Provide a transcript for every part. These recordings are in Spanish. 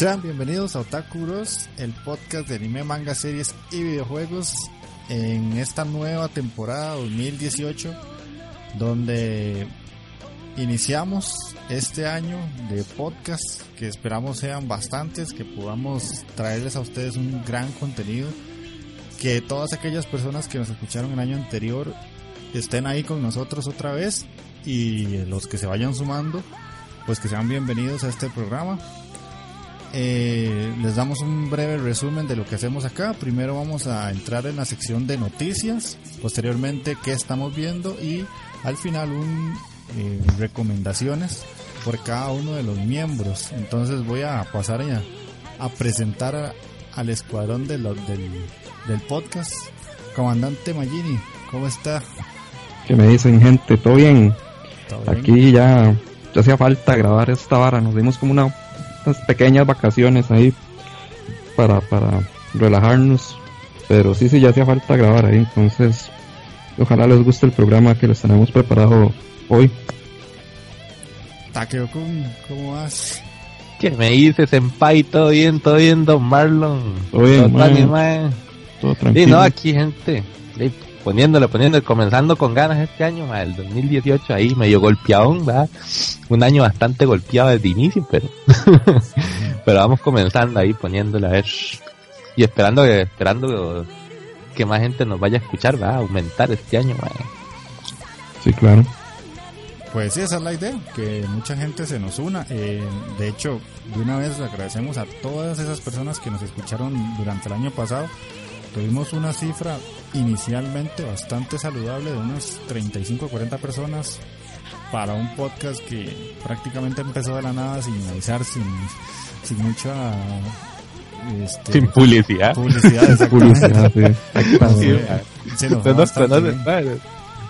Sean bienvenidos a Otaku el podcast de anime, manga, series y videojuegos en esta nueva temporada 2018 donde iniciamos este año de podcast que esperamos sean bastantes, que podamos traerles a ustedes un gran contenido, que todas aquellas personas que nos escucharon el año anterior estén ahí con nosotros otra vez y los que se vayan sumando pues que sean bienvenidos a este programa eh, les damos un breve resumen de lo que hacemos acá. Primero vamos a entrar en la sección de noticias, posteriormente qué estamos viendo y al final un eh, recomendaciones por cada uno de los miembros. Entonces voy a pasar a, a presentar al escuadrón de del, del podcast. Comandante Magini, ¿cómo está? ¿Qué me dicen gente? ¿Todo bien? Aquí ya, ya hacía falta grabar esta vara. Nos dimos como una pequeñas vacaciones ahí para, para relajarnos. Pero sí, sí, ya hacía falta grabar ahí. Entonces, ojalá les guste el programa que les tenemos preparado hoy. Takeo ¿cómo vas? ¿Qué me dices, Senpai? ¿Todo bien? ¿Todo bien, Don Marlon? Todo bien, Todo tranquilo. Sí, no, aquí, gente poniéndole, poniéndole, comenzando con ganas este año, el 2018 ahí medio golpeadón, ¿verdad? Un año bastante golpeado desde inicio, pero, pero vamos comenzando ahí poniéndole a ver y esperando que, esperando que más gente nos vaya a escuchar, va a aumentar este año, Sí, claro. Pues sí, esa es la idea, que mucha gente se nos una. Eh, de hecho, de una vez agradecemos a todas esas personas que nos escucharon durante el año pasado tuvimos una cifra inicialmente bastante saludable de unas 35 o 40 personas para un podcast que prácticamente empezó de la nada sin avisar, sin, sin mucha... Este, sin publicidad. Publicidad, publicidad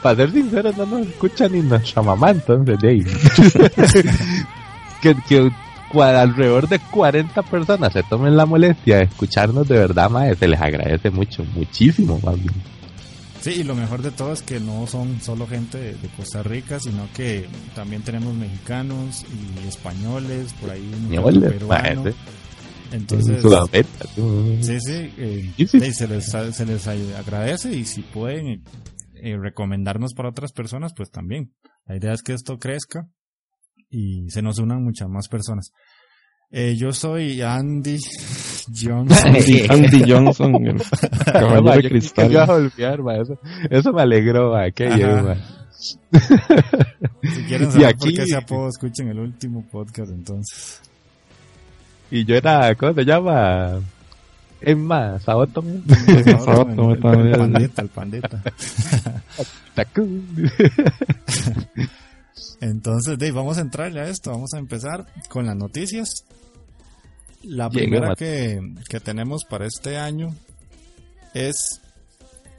para ser sincero, no nos escucha ni nuestra mamá, entonces, de ahí. que, que alrededor de 40 personas se tomen la molestia de escucharnos de verdad, madre, se les agradece mucho, muchísimo, más bien. Sí, y lo mejor de todo es que no son solo gente de, Costa Rica, sino que también tenemos mexicanos y españoles, por ahí un peruano. Entonces, sí, sí, eh, sí, se, les, se les agradece y si pueden eh, recomendarnos para otras personas, pues también. La idea es que esto crezca y se nos unan muchas más personas. Eh, yo soy Andy Johnson. Andy, Johnson, el caballero de cristal. eso, eso me alegró, va, qué yo, Si quieren saber aquí... por qué ese apodo, escuchen el último podcast entonces. Y yo era, ¿cómo se llama? Es más, Saboto. Saboto, el, pandita, el pandita. Entonces, Dave, vamos a entrarle a esto. Vamos a empezar con las noticias. La primera que, que tenemos para este año es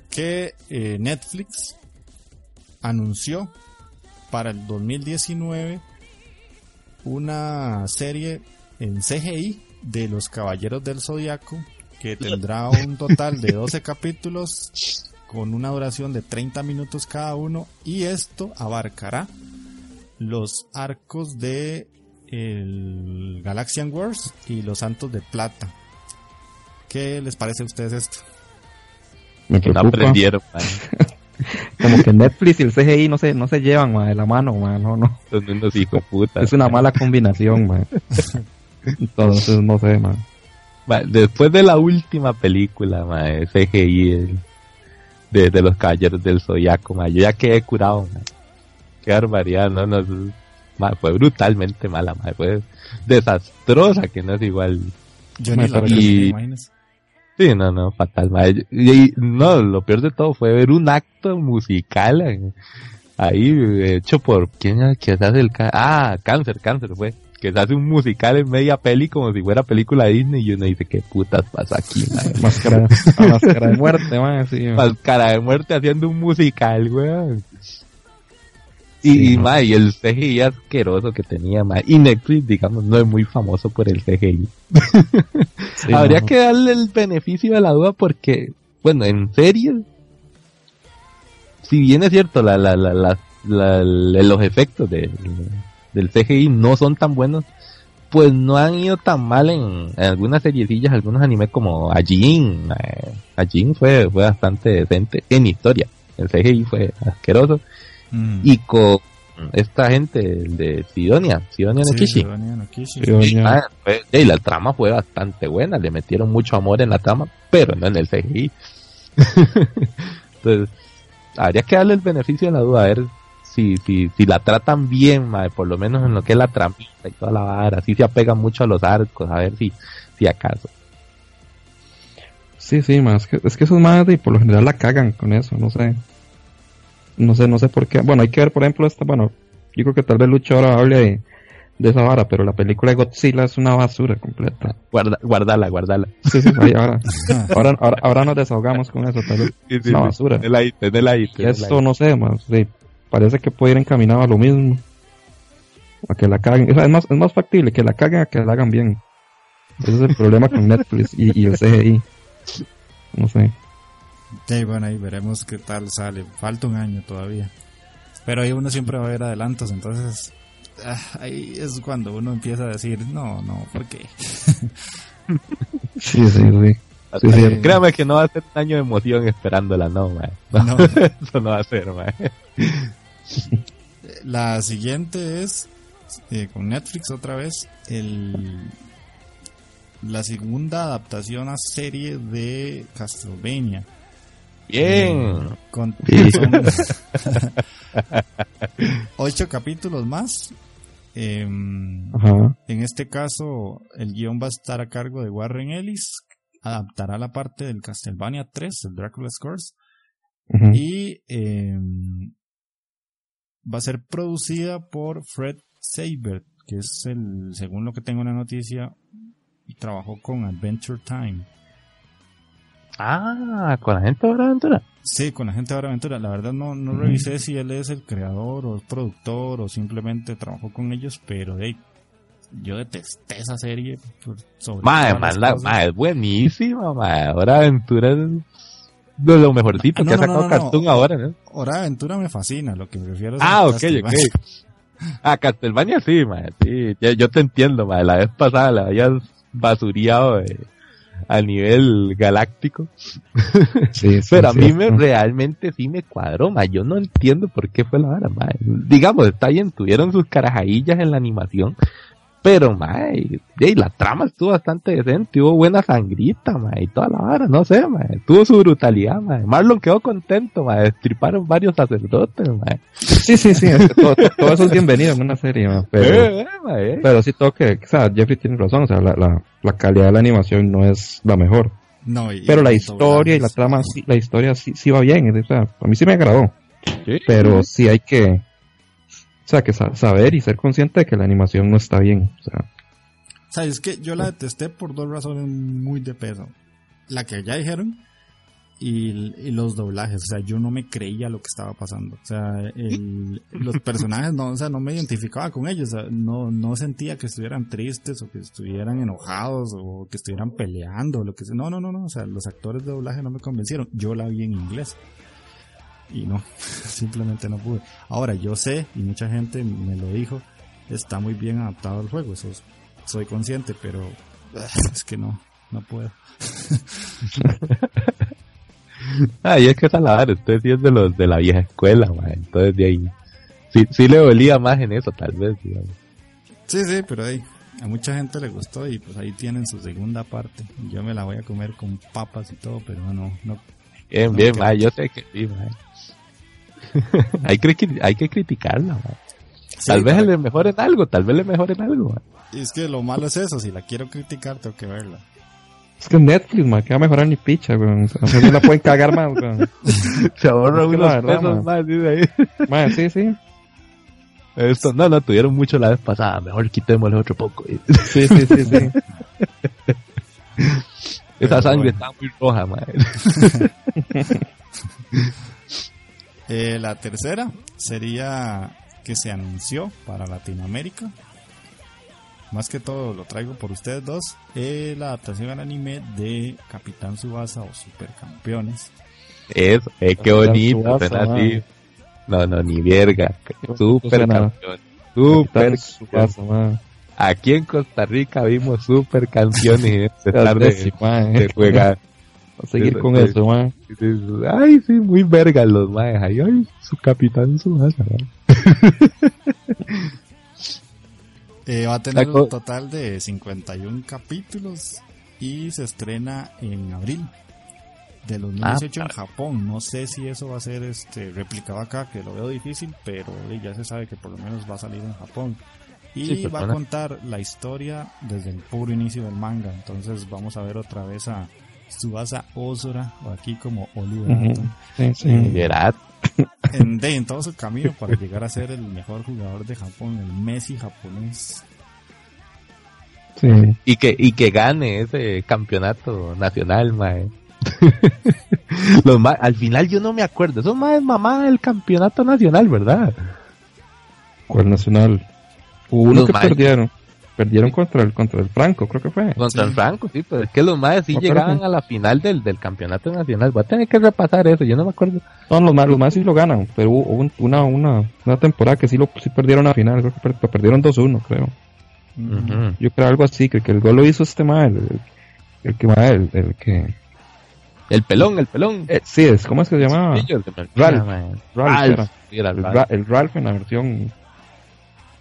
que eh, Netflix anunció para el 2019 una serie en CGI de los Caballeros del Zodiaco que tendrá un total de 12 capítulos con una duración de 30 minutos cada uno y esto abarcará los arcos de el Galaxian Wars y los Santos de Plata. ¿Qué les parece a ustedes esto? Me preocupa. aprendieron, Como que Netflix y el CGI no se, no se llevan de la mano, man. no, no. Son unos hijos putas. Es una mala combinación, man. Entonces no sé, man. Después de la última película, man, CGI de, de los caballeros del Zodiaco, man, yo ya quedé curado, man. Qué barbaridad, no, no, fue brutalmente mala, man. fue desastrosa, que no es igual. Yo ni la vi, Sí, no, no, fatal. Man. Y, no, lo peor de todo fue ver un acto musical eh, ahí hecho por quién que se hace el ah cáncer, cáncer fue que se hace un musical en media peli como si fuera película de Disney y uno dice qué putas pasa aquí, máscara, máscara de muerte, man, sí, máscara de muerte haciendo un musical, weón. Y, y el CGI asqueroso que tenía, ma. Y Netflix, digamos, no es muy famoso por el CGI. Habría que darle el beneficio de la duda porque, bueno, en serio, si bien es cierto, la, la, la, los efectos de, del CGI no son tan buenos, pues no han ido tan mal en, algunas seriecillas, algunos animes como Ajin. Eh, Ajin fue, fue bastante decente en historia. El CGI fue asqueroso. Mm. Y con esta gente de Sidonia, Sidonia no Kishi. Ah, y la trama fue bastante buena, le metieron mucho amor en la trama, pero no en el CGI. Entonces, habría que darle el beneficio de la duda, a ver si, si, si la tratan bien, por lo menos en lo que es la tramita y toda la vara, si se apegan mucho a los arcos, a ver si, si acaso. Sí, sí, más que, es que esos madres por lo general la cagan con eso, no sé. No sé, no sé por qué. Bueno, hay que ver, por ejemplo, esta, bueno, yo creo que tal vez Lucho ahora hable de, de esa vara, pero la película de Godzilla es una basura completa. Guarda, guardala, guardala. Sí, sí, ahora, ahora, ahora, nos desahogamos con eso, tal vez. es una basura. Esto no sé, más, sí, parece que puede ir encaminado a lo mismo. A que la caguen. Es, más, es más factible que la caguen a que la hagan bien. Ese es el problema con Netflix y, y el CGI. No sé. Sí, bueno, ahí veremos qué tal sale. Falta un año todavía. Pero ahí uno siempre va a ver adelantos, entonces ah, ahí es cuando uno empieza a decir, no, no, ¿por qué? sí, sí, sí. Créame que no va a ser un año de emoción esperándola, no, man. No, Eso no va a ser, man. La siguiente es eh, con Netflix otra vez el la segunda adaptación a serie de Castlevania. Bien. Con ocho capítulos más. Em, en este caso, el guion va a estar a cargo de Warren Ellis. Adaptará la parte del Castlevania 3, el Dracula's Curse. Y em, va a ser producida por Fred Saber, que es el, según lo que tengo en la noticia, trabajó con Adventure Time. Ah, con la gente de Aventura. Sí, con la gente de Aventura. La verdad no, no revisé si él es el creador o el productor o simplemente trabajó con ellos, pero hey, yo detesté esa serie. Sobre madre, es buenísima, madre. Hora Aventura es de lo mejorcito que ha sacado Cartoon ahora, ¿no? Hora Aventura me fascina, lo que prefiero es Ah, ok, ok. Ah, Castlevania sí, madre, sí. yo te entiendo, madre. La vez pasada la habías basureado eh, a nivel galáctico. Pero a mí me realmente sí me cuadró, ma. Yo no entiendo por qué fue la vara, Digamos, está bien, tuvieron sus carajadillas en la animación, pero, mae, la trama estuvo bastante decente, hubo buena sangrita, mae, y toda la vara, no sé, mae, tuvo su brutalidad, mae. Marlon quedó contento, mae, destriparon varios sacerdotes, mae. Sí, sí, sí, todo, eso es bienvenido en una serie, mae, pero, eh, eh, pero sí tengo que, o sea, Jeffrey tiene razón, o sea, la, la, la calidad de la animación no es la mejor. No, pero la historia y la trama, sí, la historia sí, sí va bien, o sea, a mí sí me agradó. pero sí hay que, O sea, que saber y ser consciente de que la animación no está bien. O sea, o sea, es que yo la detesté por dos razones muy de peso. La que ya dijeron y, los doblajes. O sea, yo no me creía lo que estaba pasando. O sea, los personajes no, o sea, no me identificaba con ellos. no, no sentía que estuvieran tristes o que estuvieran enojados o que estuvieran peleando o lo que sea. No, no, no, no. O sea, los actores de doblaje no me convencieron. Yo la vi en inglés. Y no, simplemente no pude. Ahora, yo sé, y mucha gente me lo dijo, está muy bien adaptado al juego. Eso es soy consciente, pero es que no, no puedo. Ay, es que Salazar, usted sí es de los de la vieja escuela, entonces de ahí sí, sí le dolía más en eso, tal vez. Sí, sí, pero ahí a mucha gente le gustó y pues ahí tienen su segunda parte. Yo me la voy a comer con papas y todo, pero no, no. Bien, bien, yo sé que sí, hay, que, hay que criticarla, tal vez le mejoren algo, tal vez le mejoren algo. Y es que lo malo es eso, si la quiero criticar tengo que verla. Es que Netflix, man, que va a mejorar ni picha, weón. O sea, no la pueden cagar más, weón. Se ahorra unos pesos más, dice ahí. Man, sí, sí. Esto, no, no, tuvieron mucho la vez pasada. Mejor quitémosle otro poco. Sí, sí, sí, sí. Esa sangre está muy roja, madre. eh, la tercera sería que se anunció para Latinoamérica. Más que todo lo traigo por ustedes dos. Eh, la adaptación al anime de Capitán Subasa o Supercampeones. Es, eh, qué bonito, así. No, no, ni verga. Supercampeones. Super Subasa, Aquí en Costa Rica vimos supercampeones de tarde de juega a seguir con eso, man. Ay, sí, muy verga los maes. Ay, ay, su capitán Subasa, man. eh, va a tener un total de 51 capítulos y se estrena en abril de 2018 ah, en Japón. No sé si eso va a ser este replicado acá, que lo veo difícil, pero ya se sabe que por lo menos va a salir en Japón. Y va a contar la historia desde el puro inicio del manga. Entonces vamos a ver otra vez a Subasa Osora, o aquí como Oliver. sí, sí. en, en todo su camino para llegar a ser el mejor jugador de Japón, el Messi japonés. Sí. Y que, y que gane ese campeonato nacional, mae. Los al final yo no me acuerdo, eso más mamá del campeonato nacional, ¿verdad? ¿Cuál nacional? Uno que perdieron. Perdieron contra el, contra el Franco, creo que fue. Contra el Franco, sí, pero es que los más sí llegaban a la final del, del campeonato nacional. Voy a tener que repasar eso, yo no me acuerdo. No, los más, los más sí lo ganan, pero hubo una, una, una temporada que sí lo sí perdieron a final, creo que perdieron 2-1, creo. Yo creo algo así, que, que el gol lo hizo este mal, el, que va, el, el, que... El pelón, el pelón. Eh, sí, es, ¿cómo es que se llamaba? Ralph. Ralph, el Ralph en la versión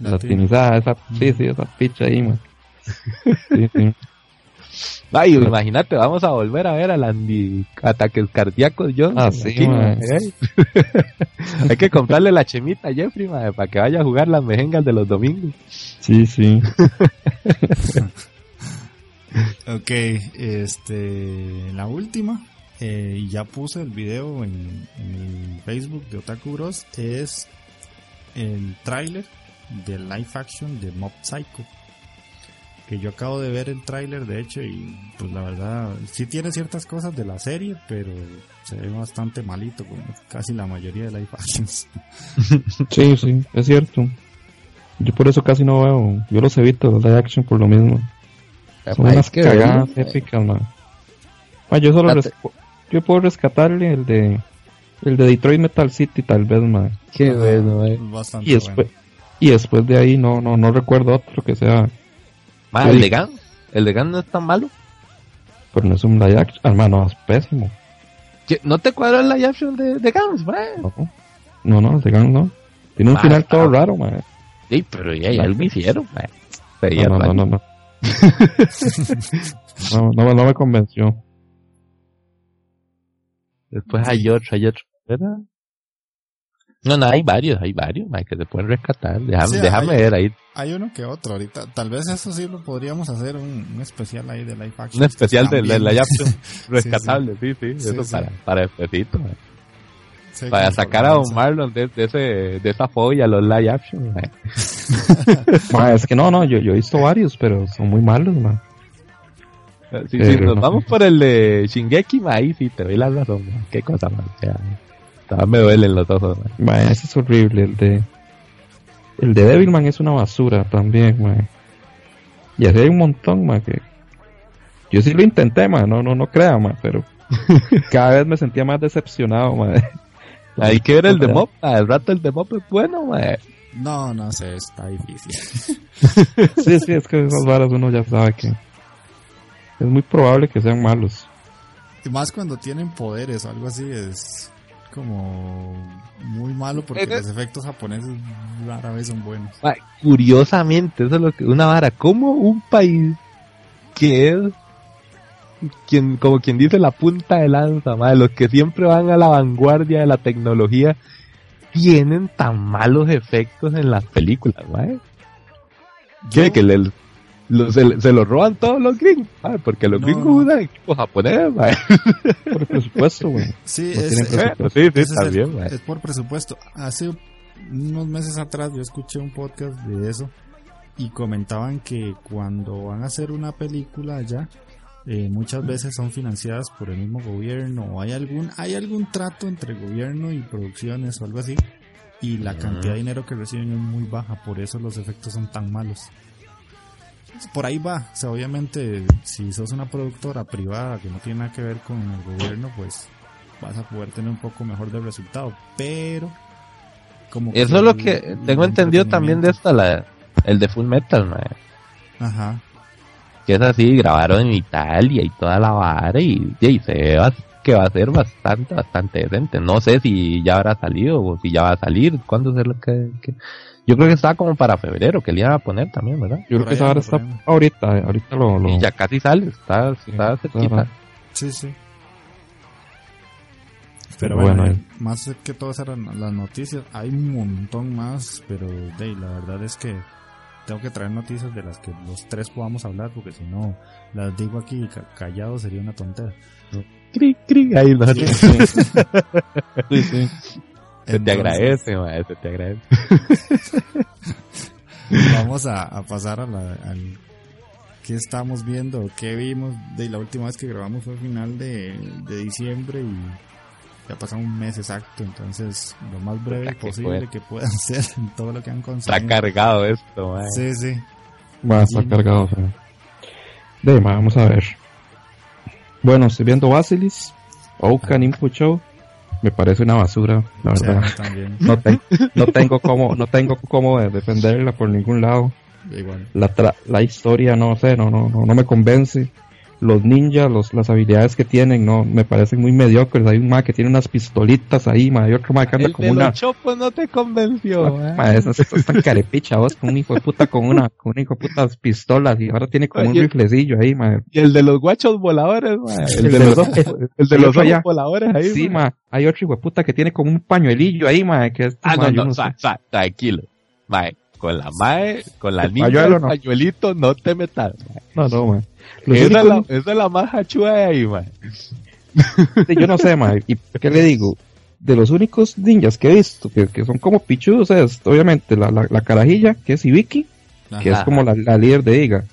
Latinizada, esa, sí, sí, esa picha ahí, man. Sí, sí. Ay, imagínate, vamos a volver a ver a Andy ataques cardíacos yo. Ah, sí, ¿eh? Hay que comprarle la chemita a Jeffrey, para que vaya a jugar las mejengas de los domingos. Sí, sí. ok, este, la última, eh, y ya puse el video en, en el Facebook de Otaku Bros, es el tráiler de live action de Mob Psycho. Que yo acabo de ver el tráiler de hecho y pues la verdad sí tiene ciertas cosas de la serie, pero se ve bastante malito como casi la mayoría de live actions. Sí, sí, es cierto. Yo por eso casi no veo, yo los evito los live action por lo mismo. Son unas cagadas épicas, yo solo yo puedo rescatarle el de el de Detroit Metal City tal vez más. Qué bueno, eh. Y después, y después de ahí no, no, no recuerdo otro que sea. ¿El de Gun? ¿El de Gun no es tan malo? Pero no es un live action, hermano, es pésimo. ¿No te cuadra el live action de, de Guns, No, no, no, el de Guns no. Tiene un final todo raro, man. Sí, pero ya, ya lo hicieron. No, no, no, no, no. no, no, me convenció. Después hay otro, hay otro. ¿Verdad? No, no, hay varios, hay varios, que se pueden rescatar. Déjame, déjame ver ahí. Hay uno que otro ahorita. Tal vez eso sí lo podríamos hacer un, especial ahí de live action. Un especial de, live action rescatable, sí, sí. eso para, para especito. para sacar a Don Marlon de, ese, de esa fobia a los live action. es que no, no, yo, yo he visto varios, pero son muy malos, man. Si nos vamos por el de Shingeki, ahí sí te doy la razón, qué cosa más. O me duelen los ojos. Man. ese es horrible, el de... El de Devilman es una basura también, man. Y así hay un montón, man, que... Yo sí lo intenté, man, no, no, no crea, man, pero... cada vez me sentía más decepcionado, man. Hay que ver el de Mop, el rato el de Mop es bueno, man. No, no sé, está difícil. sí, sí, es que esas varas uno ya sabe que es muy probable que sean malos. Y más cuando tienen poderes o algo así, es como muy malo porque los efectos japoneses rara vez son buenos. curiosamente, eso es lo que una vara, como un país que es quien, como quien dice la punta de lanza, madre, los que siempre van a la vanguardia de la tecnología, tienen tan malos efectos en las películas, madre. ¿Qué? Que le, se, lo roban todos los gringos, porque los gringos usan equipos japoneses, por presupuesto, güey. Sí, es, sí, es por presupuesto. Hace unos meses atrás yo escuché un podcast de eso y comentaban que cuando van a hacer una película allá, eh, muchas veces son financiadas por el mismo gobierno o hay algún hay algún trato entre gobierno y producciones o algo así y la cantidad de dinero que reciben es muy baja por eso los efectos son tan malos por ahí va. O sea, obviamente, si sos una productora privada que no tiene nada que ver con el gobierno, pues vas a poder tener un poco mejor de resultado. Pero, como Eso es lo que tengo entendido también de esta, la, el de Full Metal, ¿no? Ajá. Que es así, grabaron en Italia y toda la vara y, y se ve que va a ser bastante, bastante decente. No sé si ya habrá salido o si ya va a salir. ¿Cuándo es lo que yo creo que estaba como para febrero, que le iba a poner también, ¿verdad? Yo creo que ahora está ahorita, ahorita lo, Y ya casi sale, está, está cerquita. Sí, sí. Pero, bueno, eh, más que todas eran las noticias, hay un montón más, pero de, la verdad es que tengo que traer noticias de las que los tres podamos hablar, porque si no las digo aquí callado sería una tontera. Cri, cri, ahí sí, sí. Se te agradece, se te agradece. Vamos a, pasar a la, al que estamos viendo, qué vimos. De la última vez que grabamos fue final de, diciembre y ya pasó un mes exacto, entonces lo más breve posible que puedan ser en todo lo que han conseguido. Está cargado esto, Sí, sí. Va, está cargado, De, vamos a ver. Bueno, estoy viendo Basilis, Oaken Input Show, me parece una basura, la verdad. no, no, tengo cómo, no tengo cómo defenderla por ningún lado. La, la historia, no sé, no, no, no, no me convence los ninjas, los, las habilidades que tienen, no, me parecen muy mediocres. Hay un ma que tiene unas pistolitas ahí, ma, hay otro ma que anda como una. Chopo no te convenció. Ma, eso, es tan carepicha, vos, con un hijo de puta con una, con un hijo de putas pistolas y ahora tiene como un riflecillo ahí, ma. Y el de los guachos voladores, ma. El, de, los, el, de los ojos voladores ahí. Sí, ma. Hay otro hijo de puta que tiene como un pañuelillo ahí, ma, que es. Ah, no, no, tranquilo. Ma, con la mae, con la niña del pañuelito, no te metas. No, no, ma. Esa, es la, más hachua de ahí, man. yo no sé, man. ¿Y qué le digo? De los únicos ninjas que he visto, que, que son como pichudos, es obviamente la, la, carajilla, que es Ibiki, que es como la, líder de Iga.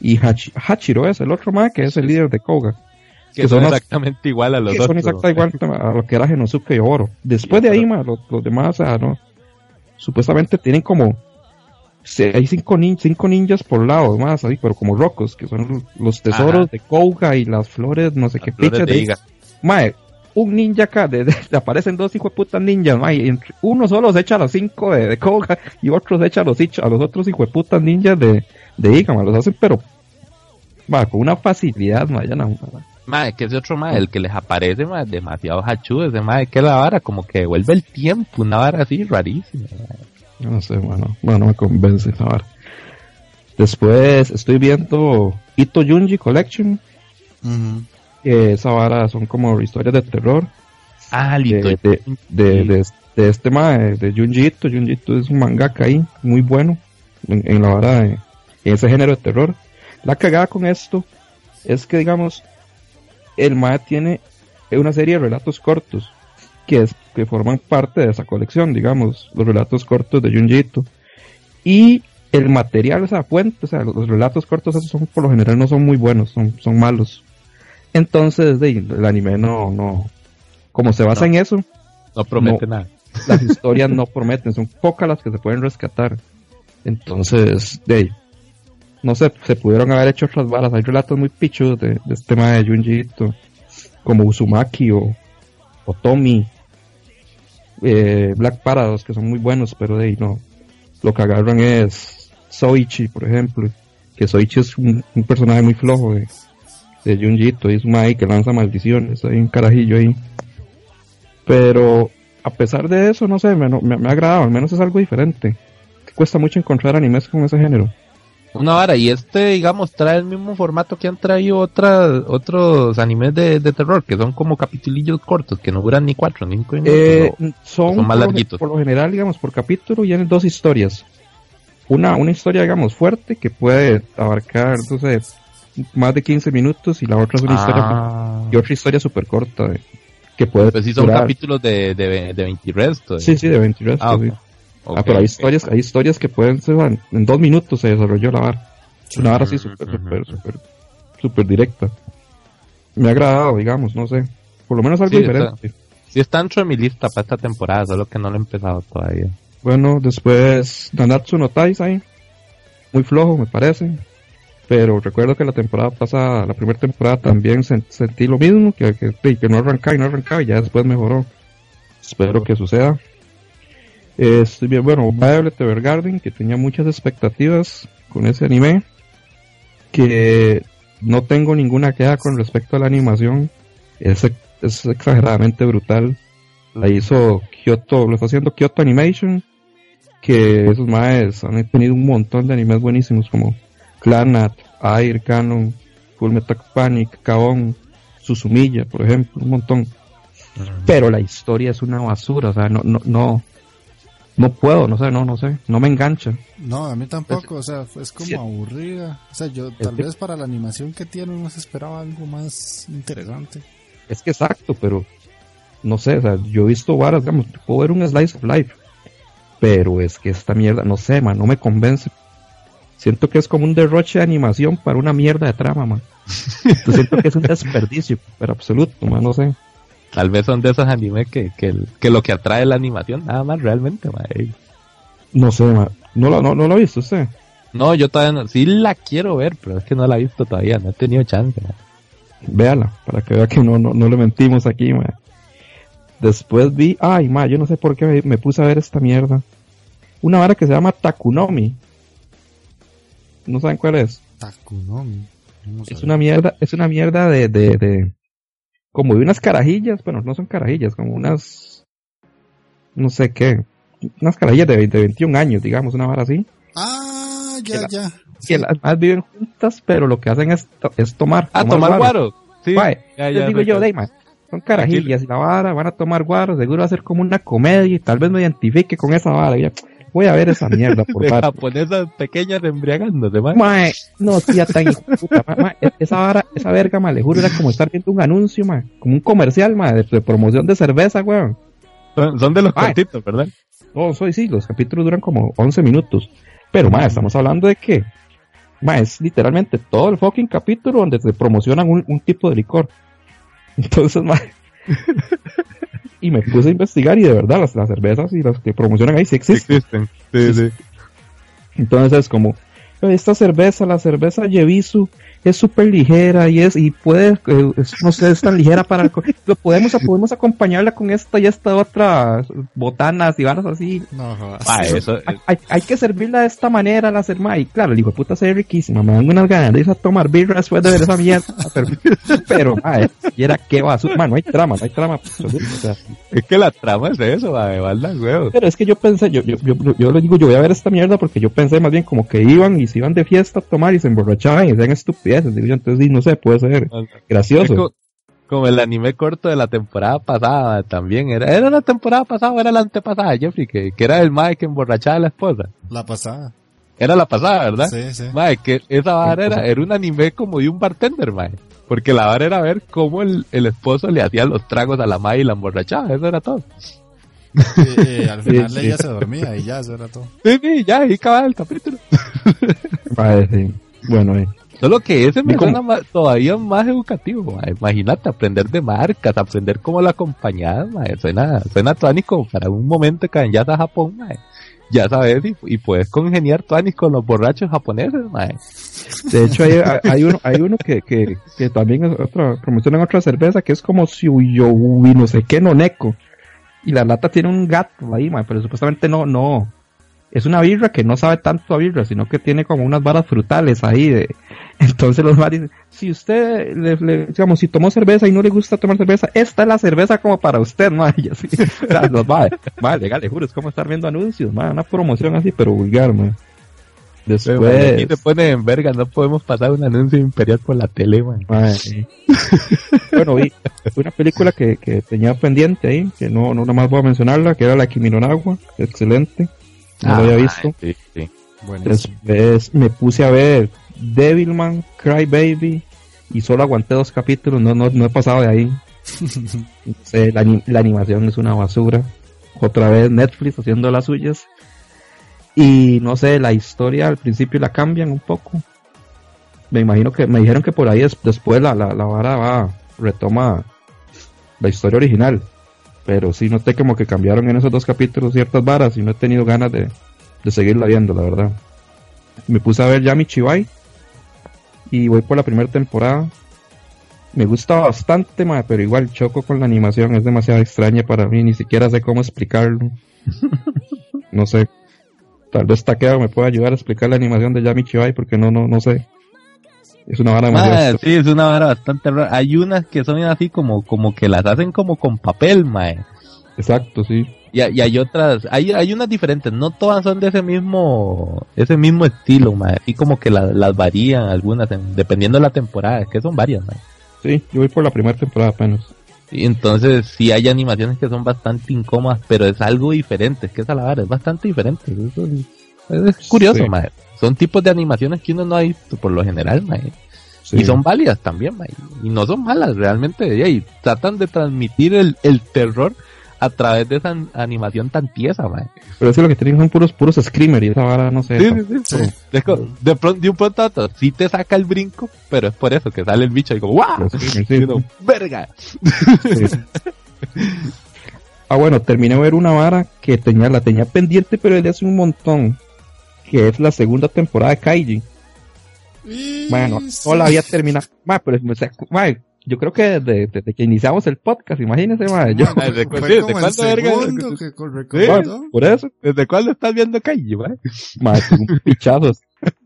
Y Hachiro es el otro man, que es el líder de Koga. Que, son, exactamente igual a los que Son exactamente igual a lo que era Genosuke y Oro. Después de ahí, man, los, los demás, o sea, no. Supuestamente tienen como hay cinco, cinco ninjas por lado más, ahí, pero como rocos, que son los tesoros de Kouga y las flores, no sé qué pichas de, Mae, un ninja acá, de, aparecen dos hijos de putas ninjas, mae, uno solo se echa a los cinco de, de Kouga y otro se echa a los, a los otros hijos de putas ninjas de, de Iga, los hacen, pero va, con una facilidad, mae, ya no, Mae, que ese otro mae, el que les aparece, mae, demasiado hachu, ese mae, que la vara, como que devuelve el tiempo, una vara así rarísima. No sé, bueno, bueno, me convence ahora. Después estoy viendo Ito Junji Collection. Que esa vara son como historias de terror. Ah, de, de, de, este mae, de Junji Ito. Junji Ito es un mangaka ahí, muy bueno. En, la vara, en ese género de terror. La cagada con esto es que, digamos, el mae tiene una serie de relatos cortos que, es, que forman parte de esa colección, digamos, los relatos cortos de Junji Y el material, esa fuente, o sea, los, relatos cortos esos son, por lo general no son muy buenos, son, son malos. Entonces, el anime no, no, como se basa en eso, no promete nada. Las historias no prometen, son pocas las que se pueden rescatar. Entonces, de no sé, se pudieron haber hecho otras balas. Hay relatos muy pichos de, este tema de Junji como Uzumaki o, o Tommy, eh, Black Paradox, que son muy buenos, pero de ahí no. Lo que agarran es Soichi, por ejemplo, que Soichi es un, personaje muy flojo de, de Junji y es un que lanza maldiciones, hay un carajillo ahí. Pero a pesar de eso, no sé, me, me, me ha agradado, al menos es algo diferente. Cuesta mucho encontrar animes con ese género. Una vara, y este, digamos, trae el mismo formato que han traído otras, otros animes de, terror, que son como capitulillos cortos, que no duran ni cuatro, ni cinco eh, son, más larguitos. Por lo general, digamos, por capítulo y en dos historias. Una, una historia, digamos, fuerte, que puede abarcar, entonces, más de 15 minutos, y la otra es una historia, ah. y otra historia súper corta, que puede... Pues sí, son capítulos de, de, de 20 restos. Sí, sí, de 20 restos, ah, sí. Ah, pero hay historias, hay historias que pueden ser, en dos minutos se desarrolló la vara. Una vara así súper, súper, súper, súper directa. Me ha agradado, digamos, no sé. Por lo menos algo diferente. sí está dentro de mi lista para esta temporada, solo que no lo he empezado todavía. Bueno, después Nanatsu no Taisai. Muy flojo, me parece. Pero recuerdo que la temporada pasada, la primera temporada también sentí lo mismo, que, que, no arrancaba y no arrancaba y ya después mejoró. Espero que suceda. Estoy bien, bueno, Violet Evergarden, que tenía muchas expectativas con ese anime, que no tengo ninguna queja con respecto a la animación, es, es exageradamente brutal. La hizo Kyoto, lo está haciendo Kyoto Animation, que esos maes han tenido un montón de animes buenísimos como Clanat, Air, Canon, Full Metal Panic, Kaon, Susumilla, por ejemplo, un montón. Pero la historia es una basura, o sea, no, no, no, no puedo, no sé, no, no sé, no me engancha. No, a mí tampoco, o sea, es como aburrida. O sea, yo tal vez para la animación que tiene uno se esperaba algo más interesante. Es que exacto, pero no sé, o sea, yo he visto varas, digamos, puedo ver un slice of life, pero es que esta mierda, no sé, man, no me convence Siento que es como un derroche de animación para una mierda de trama, man. siento que es un desperdicio, pero absoluto, man, no sé. Tal vez son de esos animes que, que, lo que atrae la animación, nada más realmente. No sé, man. ¿No lo, no, no lo ha visto usted? No, yo todavía no. Sí la quiero ver, pero es que no la he visto todavía, no he tenido chance, man. Véala, para que vea que no, no, no le mentimos aquí, man. Después vi, ay, ma, yo no sé por qué me, me puse a ver esta mierda. Una vara que se llama Takunomi ¿No saben cuál es? Takunomi. Es una mierda, es una mierda de, de, de, como de unas carajillas, bueno, no son carajillas, como unas, no sé qué, unas carajillas de, 21 años, digamos, una vara así. Ah, ya, ya. Que las más viven juntas, pero lo que hacen es, es tomar. Ah, tomar, guaro. Sí. ya, ya, digo yo, Deima, son carajillas y la vara, van a tomar guaro, seguro va a ser como una comedia y tal vez me identifique con esa vara. Ya voy a ver esa mierda por de japonesas pequeñas embriagándose, mae. mae no, tía, tan puta, mae, esa vara, esa verga, mae, le juro, era como estar viendo un anuncio, mae, como un comercial, mae, de, promoción de cerveza, weón. Son, de los cortitos, ¿verdad? No, soy sí, los capítulos duran como 11 minutos. Pero, mae, estamos hablando de que, mae, es literalmente todo el fucking capítulo donde se promocionan un, un tipo de licor. Entonces, mae, y me puse a investigar y de verdad las, las cervezas y las que promocionan ahí sí existen. existen. Sí, sí. Entonces es como, esta cerveza, la cerveza Yevisu, es súper ligera y es y puede eh, no sé es tan ligera para lo podemos podemos acompañarla con esta y esta otra botanas y varas así. No, ah, eso, hay, hay, que servirla de esta manera la cerveza y claro el hijo de puta se ve riquísima me dan unas ganas de ir a tomar birra después de ver esa mierda pero, pero madre, y era que va no hay trama no hay trama es que la trama es eso madre, huevos. pero es que yo pensé yo, yo, yo, yo, le digo yo voy a ver esta mierda porque yo pensé más bien como que iban y se iban de fiesta a tomar y se emborrachaban y hacían estúpidos entonces no sé, puede ser gracioso. Como, el anime corto de la temporada pasada también, era, era la temporada pasada o era la antepasada, Jeffrey, que, que era el Mae que emborrachaba a la esposa. La pasada. Era la pasada, ¿verdad? Sí, sí. Mae, que esa barra era, era un anime como de un bartender, Mae. Porque la hora era ver cómo el, el esposo le hacía los tragos a la madre y la emborrachaba, eso era todo. Eh, al final ella se dormía y ya, eso era todo. Sí, sí, ya, ahí acababa el capítulo. Mae, sí. Bueno, eh. Solo que ese me suena más- todavía más educativo. Imagínate aprender de marcas, aprender cómo la acompañada, mae. Suena, suena tónico para un momento que vayas a Japón, mae. Ya sabes, y, y puedes congeniar tuanis con los borrachos japoneses. De hecho, hay, hay uno, hay uno que, que, que también es otra, promocionan otra cerveza que es como Suyoubi, no sé qué, Noneko. Y la lata tiene un gato ahí, mae, pero supuestamente no, no. Es una birra que no sabe tanto a birra, sino que tiene como unas varas frutales ahí. De... Entonces los dicen, si usted, le, le- digamos, si tomó cerveza y no le gusta tomar cerveza, esta es la cerveza como para usted, mae. Y así, o sea, los mae, mae, legal, le juro, es como estar viendo anuncios, mae, una promoción así, pero vulgar. Pero, mae, Después... aquí te pone en verga, no podemos pasar un anuncio imperial por la tele. Mae, sí. bueno, vi una película que, que tenía pendiente ahí, que no, no nada más voy a mencionarla, que era la Kimi no Nawa, excelente, no Ah, lo había visto. Sí, sí. Después me puse a ver Devilman, Cry Baby, y solo aguanté dos capítulos, no, no, no he pasado de ahí. No sé, la, la animación es una basura. Otra vez Netflix haciendo las suyas. Y no sé, la historia al principio la cambian un poco. Me imagino que me dijeron que por ahí es- después la, la, la vara va, retoma la historia original. Pero sí noté como que cambiaron en esos dos capítulos ciertas varas y no he tenido ganas de, de seguirla viendo, la verdad. Me puse a ver Yami Chibai y voy por la primera temporada. Me gusta bastante, mae, pero igual choco con la animación, es demasiado extraña para mí, ni siquiera sé cómo explicarlo. no sé. Tal vez Taqueo me pueda ayudar a explicar la animación de Yami Chibai porque no, no, no sé. Es una vara Mae, sí, es una vara bastante rara. Hay unas que son así como, como que las hacen como con papel, mae. Exacto, sí. Y, y hay otras, hay, hay unas diferentes, no todas son de ese mismo, ese mismo estilo, mae. Así como que la- las varían algunas, en- dependiendo de la temporada, es que son varias, mae. Sí, yo voy por la primera temporada apenas. Y entonces sí hay animaciones que son bastante incómodas, pero es algo diferente, es que esa la vara es bastante diferente. Eso es, es curioso, Sí. Son tipos de animaciones que uno no ha visto por lo general. Sí. Y son válidas también, mae. Y no son malas realmente. Y tratan de transmitir el, el terror a través de esa an- animación tan tiesa, mae. Pero es que lo que tienen son puros, puros screamer y esa vara, no sé. Sí, sí, sí. Es de, pronto, de un pronto a otro, sí te saca el brinco, pero es por eso que sale el bicho y como ¡guau! los screamer, sí. Y uno, ¡Verga! Sí. Ah, bueno, terminé de ver una vara que tenía, la tenía pendiente, pero desde hace un montón. Que es la segunda temporada de Kaiji. Bueno, no la había terminado. Ma, pero, o sea, ma, yo creo que desde, desde que iniciamos el podcast, imagínense, ma, yo, Ma, ¿Desde cu- sí, como ¿de el cuándo, verga? recomendó. por eso, ¿Desde cuándo estás viendo Kaiji, mae? ma, tuve un pichazo.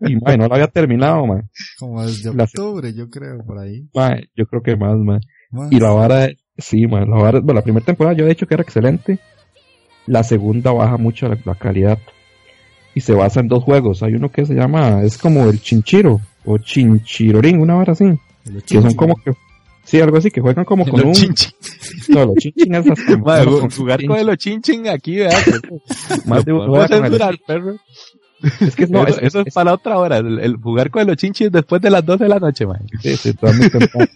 Y, ma, no la había terminado, ma. Como desde La- octubre, yo creo, por ahí. Ma, yo creo que más, ma. Más. Y la vara, sí, ma, la vara, bueno, la primera temporada yo he dicho que era excelente. La segunda baja mucho la, la calidad. Y se basa en dos juegos. Hay uno que se llama, es como el Chinchiro, o Chinchirorín, una vara así. Que son como que, sí, algo así, que juegan como con Los un, chinchin. no, los chinchin es hasta- con jugar chin- con el chinchin aquí, ¿verdad? más de uno censurar, perro. Es que no, eso, es, eso es es- para otra hora. El, el jugar con los chinchis después de las 12 de la noche, man. sí, sí, todas mis temporadas.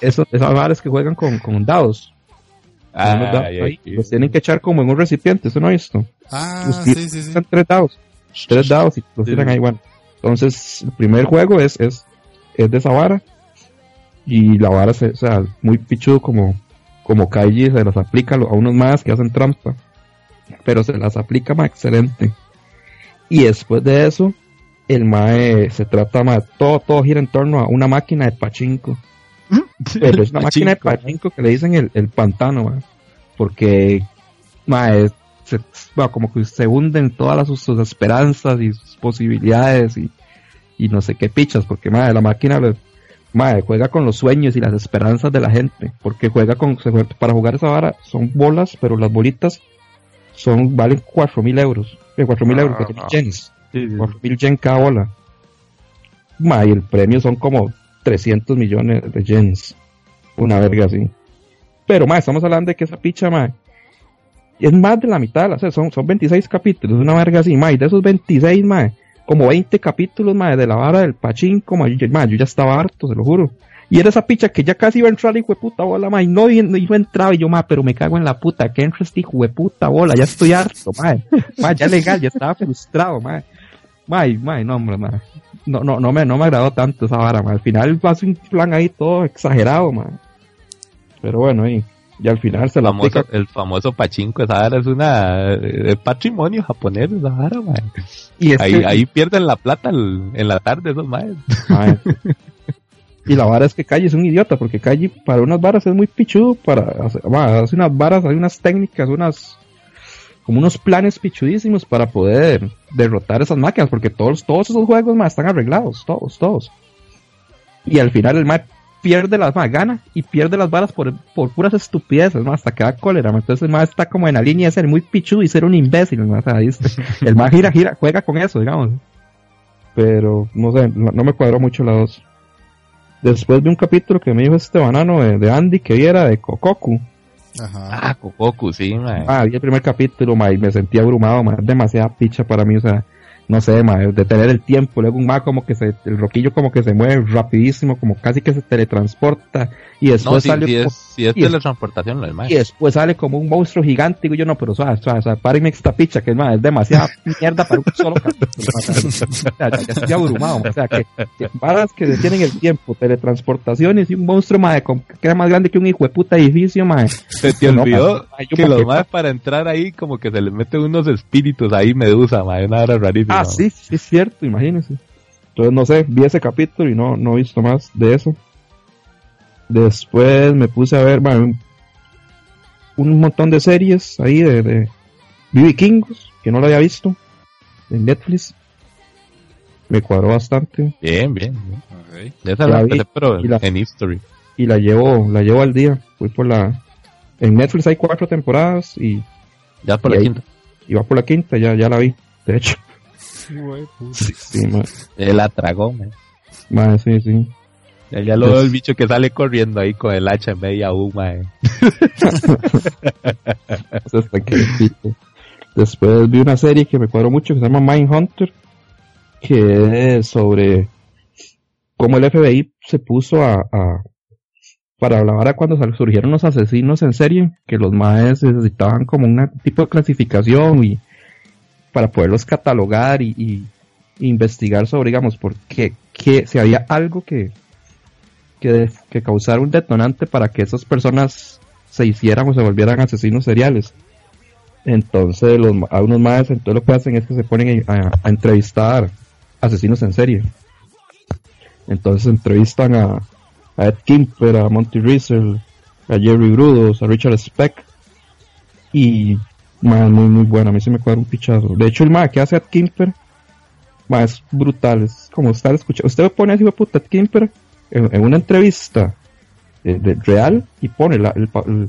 Eso, esas varas que juegan con, con dados. Ah, dados ahí, los tienen que echar como en un recipiente, ¿eso no he visto? Ah, Los sí, sí, sí. Tres dados. Tres dados y los tiran ahí, bueno. Entonces, el primer juego es, es, es de esa vara. Y la vara, se, o sea, muy pichudo como, como Kaiji se las aplica a lo- unos más que hacen trampa. Pero se las aplica más excelente. Y después de eso, el mae se trata más, todo, todo gira en torno a una máquina de pachinko. Pero es una máquina de pachinko que le dicen el, el pantano, mae. Porque, mae, se, bueno, como que se hunden todas las, sus, esperanzas y sus posibilidades y, y no sé qué pichas, porque mae, la máquina le- mae, juega con los sueños y las esperanzas de la gente, porque juega con, para jugar esa vara son bolas, pero las bolitas son, valen cuatro mil euros, eh, cuatro mil euros, cuatro mil yens, cuatro mil yen cada bola. Y el premio son como 300 millones de yens, una verga así. Pero mae, estamos hablando de que esa picha, mae, es más de la mitad, o sea, son, son 26 capítulos, una verga así, y de esos 26, mae, como 20 capítulos, mae, de la vara del pachinko, mae, yo, yo ya estaba harto, se lo juro. Y era esa picha que ya casi iba a entrar, hijo de puta bola, y no, no iba a entrar, y yo, mae, pero me cago en la puta, que entra este hijo de puta bola, ya estoy harto, mae, mae, ya legal, ya estaba frustrado, mae. Mae, mae, no. No, no, no me, no me agradó tanto esa vara, mae. Al final hace un plan ahí todo exagerado, mae. Pero bueno, ahí. Y al final se la famoso, aplica. el famoso pachinko, esa vara es una eh, patrimonio japonés, esa vara, mae. Y es Ahí, que- ahí pierden la plata el- en la tarde esos maes. Mae. Y la vara es que Calle es un idiota, porque Calle para unas varas es muy pichudo, para mae, hace unas varas, hay unas técnicas, unas como unos planes pichudísimos para poder derrotar esas máquinas, porque todos, todos esos juegos mae, están arreglados, todos, todos. Y al final el mae pierde las mae, gana y pierde las varas por, por puras estupideces, mae, hasta que da cólera, entonces el mae está como en la línea de ser muy pichudo y ser un imbécil, está. el mae gira, gira, juega con eso, digamos. Pero, no sé, no, no me cuadró mucho la dos. Después vi un capítulo que me dijo este banano de, de Andy que viera de Kokoku. Ajá. Ah, Kokoku, sí, mae. Ah, vi el primer capítulo, ma, y me sentí abrumado, ma, es demasiada picha para mí, o sea, no sé, ma, de tener el tiempo, luego un ma como que se, el roquillo como que se mueve rapidísimo, como casi que se teletransporta, y después no, si, sale si como- es, si es y es- teletransportación, lo del mae. y después sale como un monstruo gigante, digo yo, no, pero suave, suave, suave, párenme esta picha, que ma, es demasiada mierda para un solo capítulo, ma, o sea, ya, estoy abrumado, ma, o sea, que, que varas que detienen el tiempo, teletransportaciones y un monstruo, ma, que era más grande que un hijo de puta edificio, ma, Se te no, olvidó ma, que los maes para entrar ahí como que se les meten unos espíritus ahí medusa, mae, una hora rarísima. Ah, sí, sí, es cierto, imagínense. Entonces, no sé, vi ese capítulo y no, no he visto más de eso. Después me puse a ver, bueno, un, montón de series ahí de, de. Kingos, que no lo había visto, en Netflix. Me cuadró bastante Bien, bien. bien. La la vi, empecé, pero y la- en History. y la llevo, la llevo al día. Fui por la, en Netflix hay cuatro temporadas y, Ya por Y la ahí- quinta. y va por la quinta, ya, ya la vi, de hecho. Güey, puta. Sí, Él la tragó, sí, sí. Ya, ya lo Pues- veo el bicho que sale corriendo ahí con el hacha en media U, mae. Eso está quietito. Después vi una serie que me cuadró mucho que se llama Mindhunter, que es sobre cómo el FBI se puso a, a- para hablar ahora cuando surgieron los asesinos en serie, que los maes necesitaban como un tipo de clasificación y para poderlos catalogar y, y investigar sobre, digamos, por qué, qué- si había algo que, que, que causara un detonante para que esas personas se hicieran o se volvieran asesinos seriales. Entonces, los, a unos más, entonces lo que hacen es que se ponen a, a entrevistar asesinos en serie. Entonces entrevistan a, a Ed Kimper, a Monty Riesel, a Jerry Brudos, a Richard Speck. Y, man, muy, muy bueno. A mí se me cuadra un pichazo. De hecho, el ma que hace Ed Kimper, es brutal. Es como estar escuchando. Usted pone así, puta, Kimper en, en una entrevista eh, de- real y pone la, el pa- el-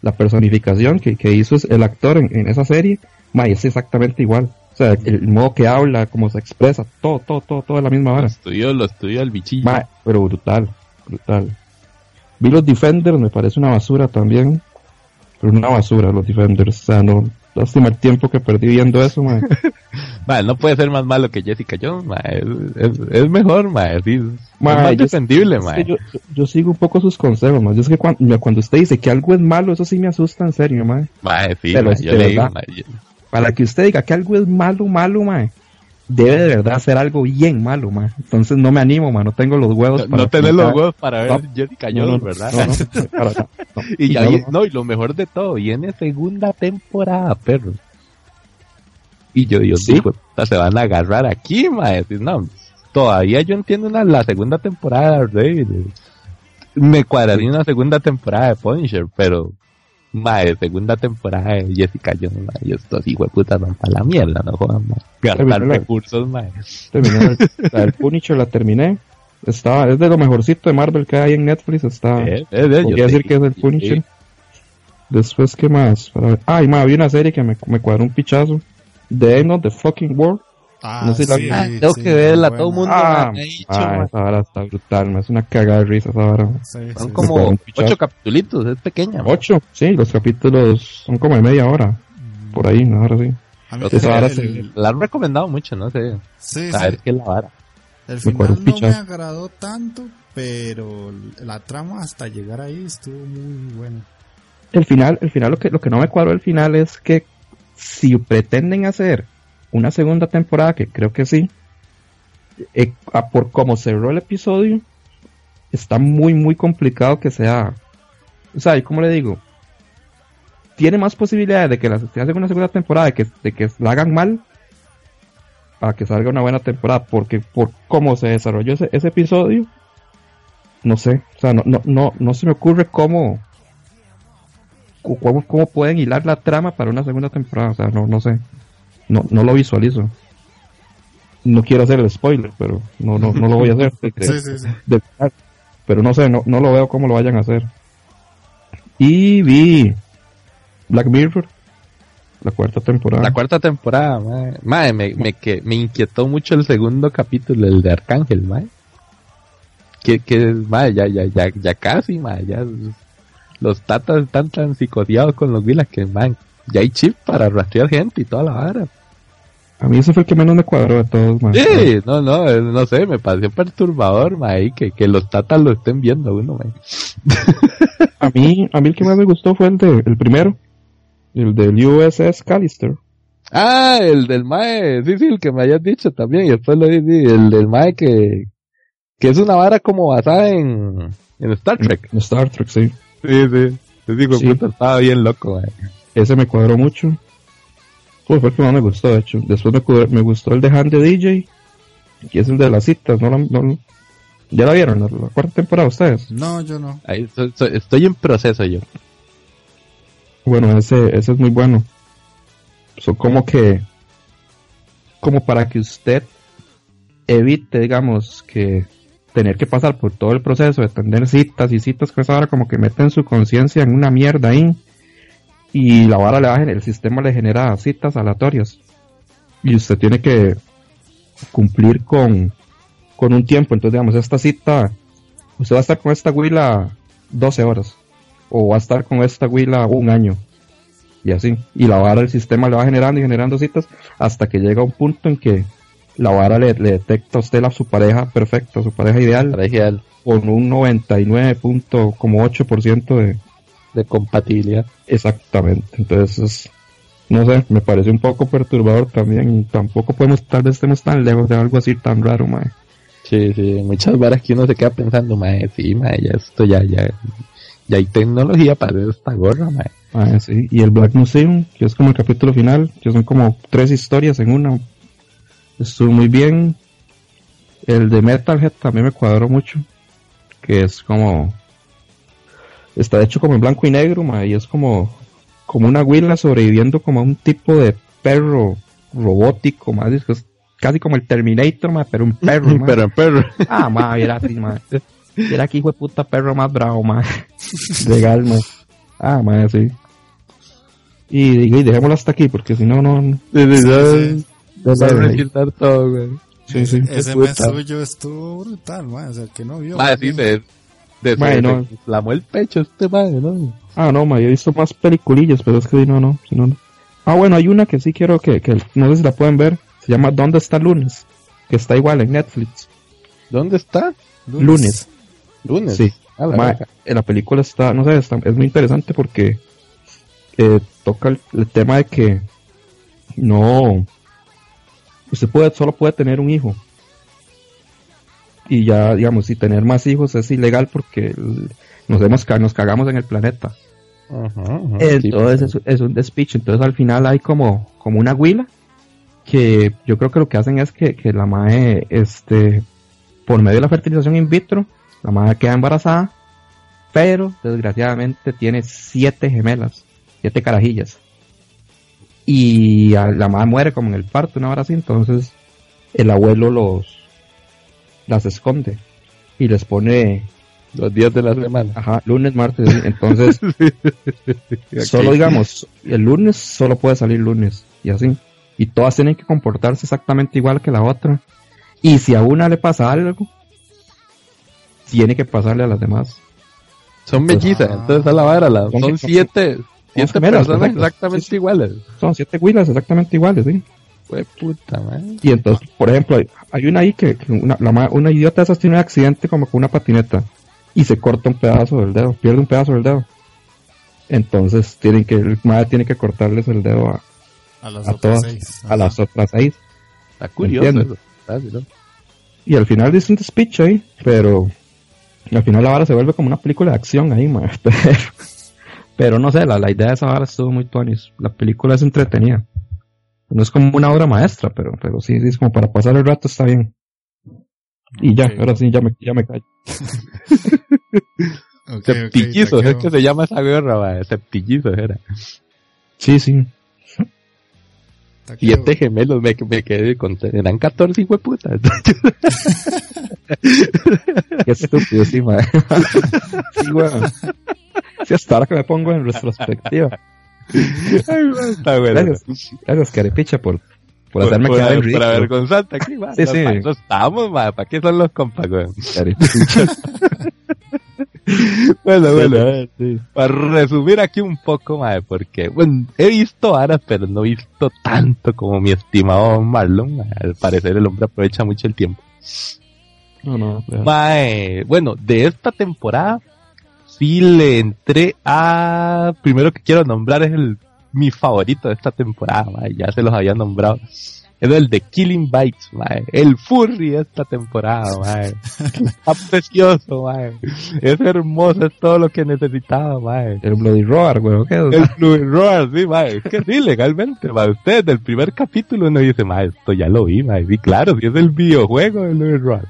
la personificación que, que hizo el actor en, en esa serie, ma, y es exactamente igual. O sea, el, el modo que habla, cómo se expresa, todo, todo, todo, todo es la misma Lo hora. estudió, lo estudió el bichillo. Pero brutal, brutal. Vi los Defenders, me parece una basura también. Pero una basura los Defenders. O sea, no, lástima el tiempo que perdí viendo eso, ma. Mae, no puede ser más malo que Jessica Jones, mae. Es, es, es mejor, mae. Es Ma, más yo- defendible, Es mae. yo, yo- sigo un poco sus consejos, ma. Yo es que cuando, cuando usted dice que algo es malo, eso sí me asusta en serio, ma. Mae, sí, mae, es yo le digo, mae, yo- Para que usted diga que algo es malo, malo, ma. Debe de verdad ser algo bien malo, ma. Entonces no me animo, ma. No tengo los huevos no, para... no tenés los huevos para ver No, Jones, no, ¿verdad? Y, ahí, no. y lo mejor de todo, viene segunda temporada, perro. Y yo, Dios ¿Sí? digo, se van a agarrar aquí, mae. No, todavía yo entiendo una, la segunda temporada de David. Me cuadraría una segunda temporada de Punisher, pero, mae, segunda temporada de Jessica Jones, mae. Y estos hijos de puta van para la mierda, no jodan, mae. Gastar recursos, mae. Terminé el- la Punisher, la terminé. Estaba, es de lo mejorcito de Marvel que hay en Netflix. Está, eh, eh, yo podría sé decir que es el Punisher. sí. Después, ¿qué más? Para ver. Ah, y más, había una serie que me, me cuadró un pichazo. The End of the Fucking World. Ah, No sé si la- sí, Ah, tengo sí, que verla, muy todo el mundo Ah, me ha dicho, Ah, esa vara está brutal, ma, es una cagada de risa esa vara. Sí, Son sí, como ocho capitulitos, es pequeña. Ocho, sí, los capítulos son como de media hora. sí. Por ahí, ¿no? ahora sí. la han recomendado mucho, no sé. Sí, a ver qué es la vara. El final no me agradó tanto, pero la trama hasta llegar ahí estuvo muy buena. El final, el final lo que, lo que no me cuadró el final es que si pretenden hacer una segunda temporada, que creo que sí, eh, por cómo cerró el episodio, está muy, muy complicado que sea. O sea, ¿cómo le digo? Tiene más posibilidades de que la, haga una segunda temporada, de que, de que la hagan mal, para que salga una buena temporada, porque por cómo se desarrolló ese, ese episodio, no sé, o sea, no, no, no, no se me ocurre cómo, cómo, cómo pueden hilar la trama para una segunda temporada, o sea, no, no sé, no, no lo visualizo. No quiero hacer el spoiler, pero no, no, no lo voy a hacer. sí, sí, sí. pero no sé, no, no lo veo cómo lo vayan a hacer. Y vi Black Mirror, la cuarta temporada. La cuarta temporada, madre. me, me, que, me inquietó mucho el segundo capítulo, el de Arcángel, madre. Que, que, madre, ya, ya, ya, ya casi, madre, ya. Los tatas están tan psicodeados con los vilas que, man, ya hay chip para rastrear gente y toda la vara. A mí eso fue el que menos me cuadró de todos, man. Sí, no, no, no sé, me pareció perturbador, man, que, que los tatas lo estén viendo uno, man. a mí, a mí el que más me gustó fue el de, el primero el del USS Callister. Ah, el del Mae, sí, sí, el que me hayas dicho también, y después lo dije, el del Mae que, que es una vara como basada en, en Star Trek. En Star Trek, sí. Sí, sí. Te digo, estaba bien loco, Ese me cuadró mucho. Fue el que más me gustó, de hecho. Después me, me gustó el de Hand de DJ, que es el de las citas, no, no ¿Ya la vieron la, cuarta temporada ustedes? No, yo no. Ahí, estoy en proceso yo. Bueno, ese, ese es muy bueno. Son como que, como para que usted evite, digamos, que tener que pasar por todo el proceso de tener citas y citas que esa vara como que meten su conciencia en una mierda ahí y la vara le va el sistema le genera citas aleatorias y usted tiene que cumplir con, con un tiempo, entonces digamos esta cita, usted va a estar con esta huila 12 horas o va a estar con esta huila un año. Y así. Y la vara del sistema le va generando y generando citas hasta que llega un punto en que la vara le, detecta a usted a su pareja perfecta, su pareja ideal, ideal. con un 99.8% de, de compatibilidad. Exactamente. Entonces, no sé, me parece un poco perturbador también. Y tampoco podemos, tal vez estemos tan lejos de algo así tan raro, mae. Sí, sí, muchas varas que uno se queda pensando, mae, sí, mae, ya esto ya, ya, y hay tecnología para esta gorra, mae. Ah, sí. Y el Black Museum, que es como el capítulo final, que son como tres historias en una. Estuvo muy bien. El de Metalhead también me cuadró mucho. Que es como. Está hecho como en blanco y negro, mae, y es como. Como una huila sobreviviendo como a un tipo de perro robótico, más es casi como el Terminator, mae, pero un perro, pero un perro. Ah, mae, era así, mae. Era aquí, hijo de puta perro más bravo, man. Legal. Ah, man, sí. Y, y, dejémoslo hasta aquí, porque si no, no. Sí, va a todo, güey. Sí, sí. Ese mes suyo estuvo brutal, man. O sea, que no vio. Sí, de, de, de, no. flamó el pecho este man, ¿no? Ah, no, man, yo he visto más peliculillas, pero es que no, no, si no, no. Ah, bueno, hay una que sí quiero que, que, no sé si la pueden ver. Se llama ¿Dónde está lunes? Que está igual en Netflix. ¿Dónde está? lunes. Lunes. Sí. en la película está, no sé, es muy interesante porque eh, toca el, tema de que no, usted puede, solo puede tener un hijo. Y ya, digamos, si tener más hijos es ilegal porque nos, hemos, nos cagamos en el planeta. entonces es, un despicho. Entonces al final hay como, como una huila que yo creo que lo que hacen es que, que la madre, este, por medio de la fertilización in vitro, la madre queda embarazada, pero desgraciadamente tiene siete gemelas, siete carajillas. Y la madre muere como en el parto, una hora así, entonces el abuelo los las esconde y les pone los días de la semana. Ajá, lunes, martes, entonces solo digamos, el lunes solo puede salir lunes y así. Y todas tienen que comportarse exactamente igual que la otra. Y si a una le pasa algo, tiene que pasarle a las demás. Son mellizas, entonces a la vara, son siete, Siete personas exactamente iguales. Son siete huilas exactamente iguales, sí. Fue puta, man. Y entonces, por ejemplo, hay, una ahí que, una, la, una idiota de esas tiene un accidente como con una patineta y se corta un pedazo del dedo, pierde un pedazo del dedo. Entonces tienen que, el madre tiene que cortarles el dedo a, a las otras seis. A las otras seis. Está curioso Y al final dice un speech ahí, pero al final la vara se vuelve como una película de acción ahí, madre. Pero, no sé, la, la, idea de esa vara estuvo muy tonis. La película es entretenida. No es como una obra maestra, pero, pero sí, sí, es como para pasar el rato está bien. Y ya, ahora sí, ya me, ya me callo. okay, es que se llama esa guerra, va, septillizos era. Sí, sí. Y este gemelo me, me quedé con... Eran 14 hijo de puta. Qué estúpido, sí, madre. sí, bueno. Sí, hasta ahora que me pongo en retrospectiva. Ay, está bueno. Gracias, gracias Carepicha, por, por, hacerme quedar en ridículo. Por avergonzarte aquí, man. Sí, sí. Para estamos, man. ¿Para qué son los compas, güey? bueno, bueno, sí. para resumir aquí un poco, madre, porque, bueno, he visto aras, pero no he visto tanto como mi estimado Marlon. Al parecer el hombre aprovecha mucho el tiempo. No, no. Mae, bueno, de esta temporada sí le entré a... Primero que quiero nombrar es el mi favorito de esta temporada, ya se los había nombrado es el de Killing Bites, mae. El furry de esta temporada, mae. Está precioso. Es hermoso, es todo lo que necesitaba. El Bloody Roar, güey. El Bloody Roar, sí. Es que sí, legalmente. Usted, del primer capítulo uno dice, esto ya lo vi. Sí, claro, sí es el videojuego del Bloody Roar.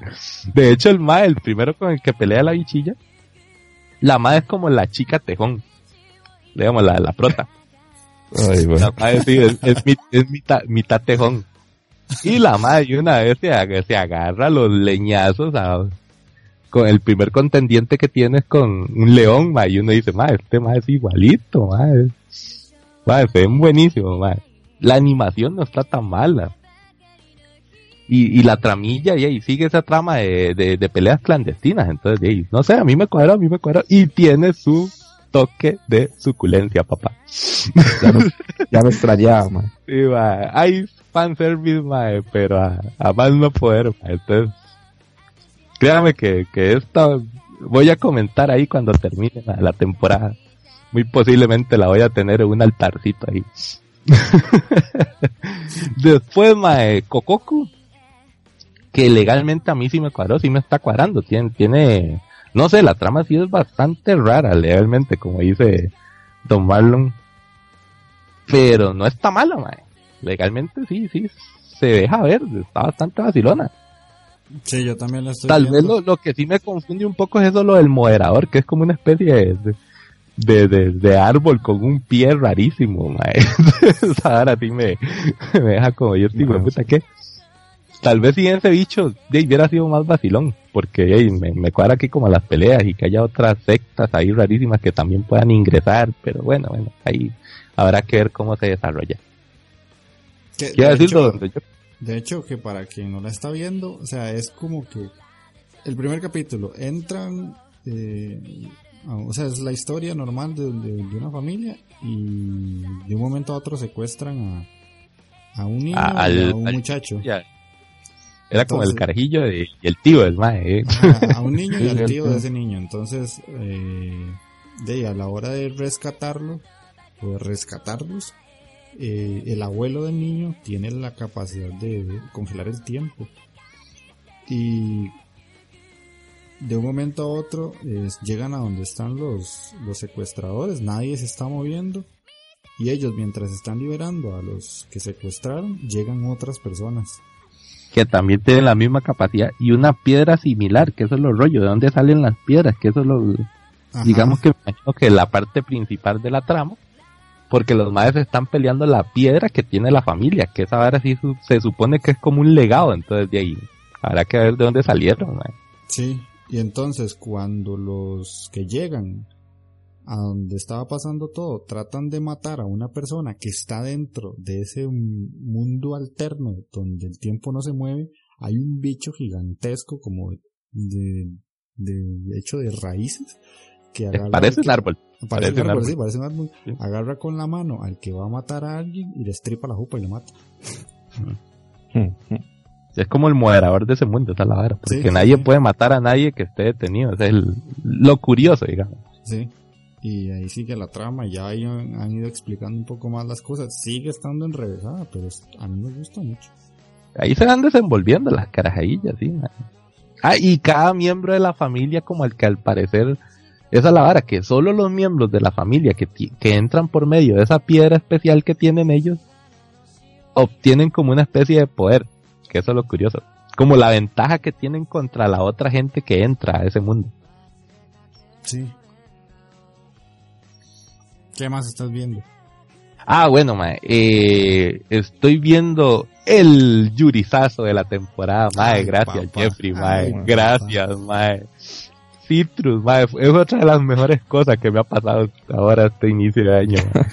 De hecho, el el primero con el que pelea la bichilla, la mae es como la chica tejón. Digamos, la, la prota. Ay, bueno. La mae sí, es, es, es mitad, mitad tejón. Y la madre una vez se, se agarra los leñazos con el primer contendiente que tienes con un león, ma, y uno dice, ma, este ma es igualito, ma, es, ma, es buenísimo, ma. La animación no está tan mala. Y, y la tramilla, y ahí sigue esa trama de, de, peleas clandestinas, entonces, no sé, a mí me cuadra, a mí me cuadra, y tiene su toque de suculencia, papá. Ya, ya me extrañaba, ma. Sí, ma. Hay fanservice, mae, pero a, más no poder, Entonces, créame que, que esta voy a comentar ahí cuando termine la, temporada. Muy posiblemente la voy a tener en un altarcito ahí. Después, mae, Kokoku, que legalmente a mí sí me cuadró, sí me está cuadrando. Tiene, tiene, no sé, la trama sí es bastante rara legalmente, como dice Don Marlon. Pero no está mala, mae legalmente sí, sí, se deja ver, está bastante vacilona. Sí, yo también la estoy Tal vez lo, que sí me confunde un poco es eso lo del moderador, que es como una especie de, de, de, árbol con un pie rarísimo, mae. ahora sí me, me deja como yo digo, puta que tal vez si ese bicho hubiera sido más vacilón, porque me, me cuadra aquí como las peleas y que haya otras sectas ahí rarísimas que también puedan ingresar, pero bueno, bueno, ahí habrá que ver cómo se desarrolla. De, hecho, que para quien no la está viendo, o sea, es como que el primer capítulo entran, eh, o sea, es la historia normal de, una familia y de un momento a otro secuestran a, un niño a un muchacho. Era como el carajillo y el tío del mae. ¿eh? A, un niño y al tío de ese niño. Entonces, eh, de a la hora de rescatarlo, o de rescatarlos, eh, el abuelo del niño tiene la capacidad de congelar el tiempo. Y de un momento a otro llegan a donde están los, los secuestradores, nadie se está moviendo. Y ellos mientras están liberando a los que secuestraron, llegan otras personas. Que también tienen la misma capacidad y una piedra similar, que eso es lo rollo, de dónde salen las piedras, que eso es lo... Digamos que, que la parte principal de la trama porque los maestros están peleando la piedra que tiene la familia, que esa ahora sí se supone que es como un legado, entonces de ahí habrá que ver de dónde salieron. Sí, y entonces cuando los que llegan a donde estaba pasando todo tratan de matar a una persona que está dentro de ese mundo alterno donde el tiempo no se mueve, hay un bicho gigantesco como de, de hecho de raíces que parece un árbol Parece, Parece un árbol, árbol. sí, parece un árbol. Sí. Agarra con la mano al que va a matar a alguien y le estripa la jupa y lo mata. Es como el moderador de ese mundo, esa es la. Porque Sí, nadie puede matar a nadie que esté detenido. Ese es el- lo curioso, digamos. Sí. Y ahí sigue la trama ya han, ido explicando un poco más las cosas. Sigue estando enrevesada, pero a mí me gusta mucho. Ahí se van desenvolviendo las carajillas, sí. man. Ah, y cada miembro de la familia como el que al parecer... Esa es la vara, que solo los miembros de la familia que, que entran por medio de esa piedra especial que tienen ellos obtienen como una especie de poder. Que eso es lo curioso. Como la ventaja que tienen contra la otra gente que entra a ese mundo. Sí. ¿Qué más estás viendo? Ah, bueno, mae, eh, estoy viendo el yurizazo de la temporada, mae, gracias papá. Jeffrey, mae, Ay, gracias, mae. Citrus, mae, es otra de las mejores cosas que me ha pasado ahora este inicio de año. mae.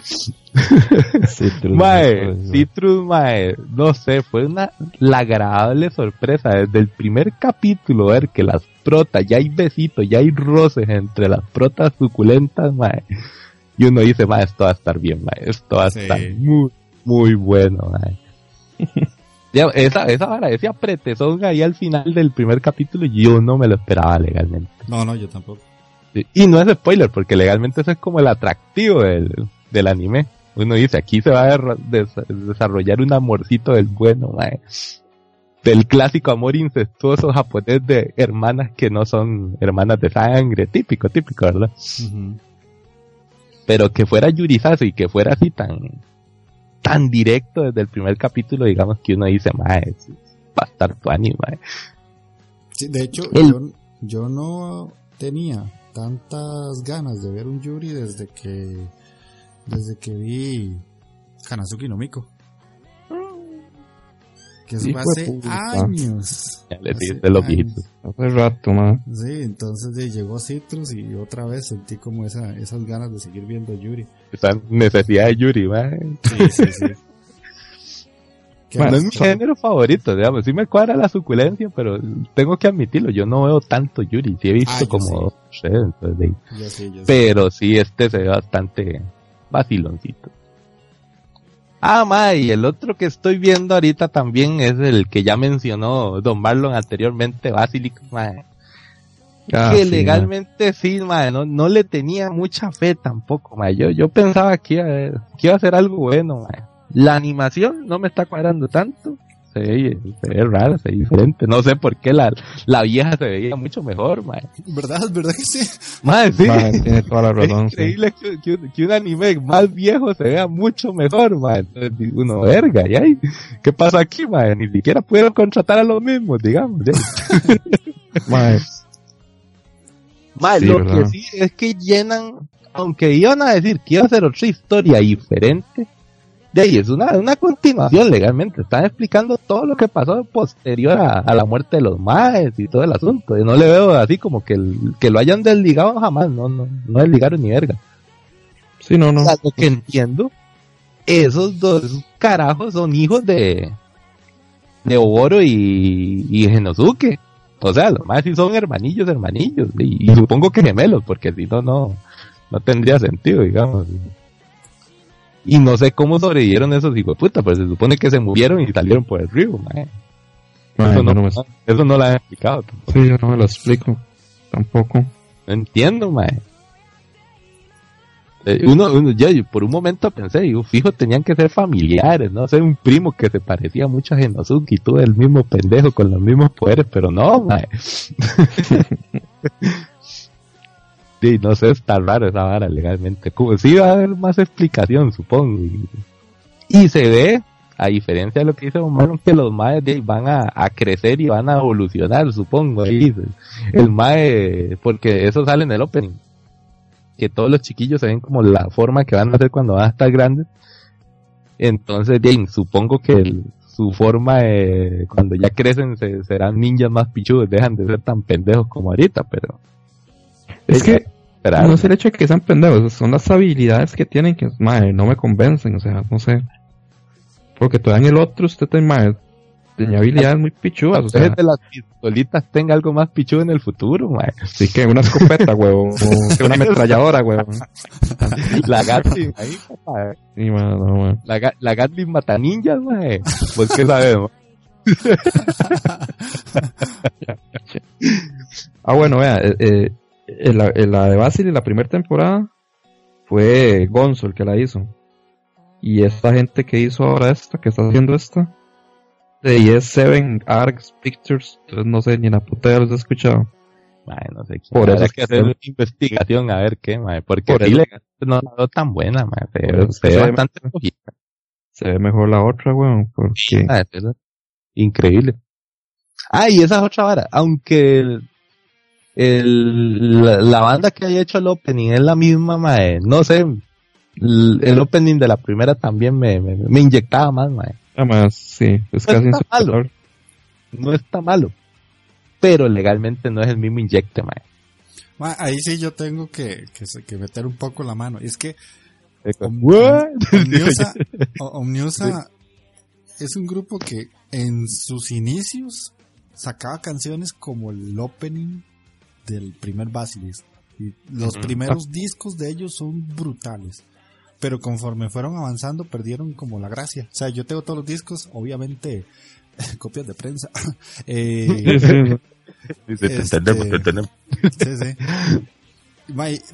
Citrus, Mae, eso, Citrus, mae, no sé, fue una la agradable sorpresa desde el primer capítulo ver que las protas, ya hay besitos, ya hay roces entre las protas suculentas, mae. Y uno dice, mae, esto va a estar bien, mae, esto va a Sí. estar muy, muy bueno. Ya, esa, esa vara, ese apretezón ahí al final del primer capítulo, yo no me lo esperaba legalmente. No, no, yo tampoco. Sí, Y no es spoiler, porque legalmente eso es como el atractivo del, del anime. Uno dice, aquí se va a des- desarrollar un amorcito del bueno, mae. Del clásico amor incestuoso japonés de hermanas que no son hermanas de sangre, típico, típico, ¿verdad? Ujú. Pero que fuera Yurizazo y que fuera así tan, tan directo desde el primer capítulo, digamos que uno dice, mae, va a estar tu mae. Sí, de hecho, El- yo, yo no tenía tantas ganas de ver un Yuri desde que desde que vi Kanazuki no Miko. Que eso fue de hace puta. años. Ya le viejitos. Hace rato, man. Sí, entonces de, llegó Citrus y otra vez sentí como esa, esas ganas de seguir viendo Yuri. Esa necesidad de Yuri, mae. Sí, sí, sí. ¿Qué Bueno, es mi género favorito, digamos. Sí me cuadra la suculencia, pero tengo que admitirlo. Yo no veo tanto Yuri. Sí he visto Ah, yo como sí. dos, tres, entonces, de ahí. Yo sí, yo sí. Pero sí, este se ve bastante vaciloncito. Ah, ma, y el otro que estoy viendo ahorita también es el que ya mencionó Don Marlon anteriormente, Basilic, ma. Ah, que sí, legalmente sí, ma, no, no le tenía mucha fe tampoco, ma. Yo, yo pensaba que iba, a- que iba a ser algo bueno, ma. La animación no me está cuadrando tanto. Se ve, se ve raro, se ve diferente. No sé por qué la, la vieja se veía mucho mejor, ma. ¿Verdad? ¿Verdad que sí? Ma, sí. Ma, tiene toda la Es razón. sí. increíble que, que un, que un anime más viejo se vea mucho mejor, ma. Entonces, uno, verga, ¿y ahí? ¿Qué pasa aquí, ma? Ni siquiera pudieron contratar a los mismos, digamos. ¿ya? Ma, Ma, Sí, lo ¿verdad? que sí es que llenan, aunque iban a decir que iba a ser otra historia diferente, de ahí es una, una continuación legalmente. Están explicando todo lo que pasó posterior a, a la muerte de los maes y todo el asunto. Y no le veo así como que, el- que lo hayan desligado jamás. No, no, no desligaron ni verga. sí, no, no. O sea, lo que entiendo, esos dos carajos son hijos de, de Oboro y, y Genosuke. O sea, los más sí son hermanillos, hermanillos. Y, y supongo que gemelos, porque si no, no, no tendría sentido, digamos. Y no sé cómo sobrevivieron esos hijos de puta, pero se supone que se murieron y salieron por el río, mae. Ma, Eso no, no me- eso no lo han explicado. tampoco. sí, yo no me lo explico. Tampoco. No entiendo, mae. Eh, uno, uno, yo, yo por un momento pensé, digo, fijo, tenían que ser familiares, ¿no? Ser un primo que se parecía mucho a Genosuke y todo el mismo pendejo con los mismos poderes, pero no, mae. no sé, está raro esa vara legalmente. Como sí va a haber más explicación, supongo. Y, se ve, a diferencia de lo que dice Marlon, que los maes van a, crecer y van a evolucionar, supongo. Ahí, el mae, porque eso sale en el opening que todos los chiquillos se ven como la forma que van a hacer cuando van a estar grandes. Entonces, bien, supongo que su forma de, cuando ya crecen se, serán ninjas más pichudos, dejan de ser tan pendejos como ahorita, pero Es que no es el hecho de que sean pendejos, son las habilidades que tienen que, madre, no me convencen, o sea, no sé. Porque todavía en el otro usted te, madre, tenía habilidades muy pichudas. O sea, de las pistolitas tenga algo más pichudo en el futuro, mae. Sí, que una escopeta, huevón. O que una ametralladora, huevón. La Gatling ahí, mae. Sí, man, no, man. La, la Gatling mata ninjas, mae. Pues qué sabemos. ah, bueno, vea, eh, eh, en, la, en la de Basil, la primera temporada, fue Gonzo el que la hizo. Y esta gente que hizo ahora esta, que está haciendo esta, de ES7 Arcs Pictures, entonces no sé, ni en la puta los he escuchado. Mae, no sé. Por eso es que hacer una investigación a ver qué, mae. Porque Por eso- no la tan buena, Por eso se ve bastante flojita. Se ve mejor la otra, weón, porque... Es verdad. Increíble. Ah, y esa es otra vara. Aunque el, la, la banda que haya hecho el opening es la misma, mae. No sé. El, el opening de la primera también me, me, me inyectaba más, mae. Además, sí, es No casi está malo. No está malo. Pero legalmente no es el mismo inyecte, mae. Ma, ahí sí yo tengo que, que, meter un poco la mano. Y es que? Omniusa, Omniusa es un grupo que en sus inicios sacaba canciones como el opening del primer Basilisk. Y los Ujú. primeros discos de ellos son brutales. Pero conforme fueron avanzando perdieron como la gracia. O sea, yo tengo todos los discos, obviamente copias de prensa. Eh, Dice, te Este- entendemos, te entendemos. Sí, sí.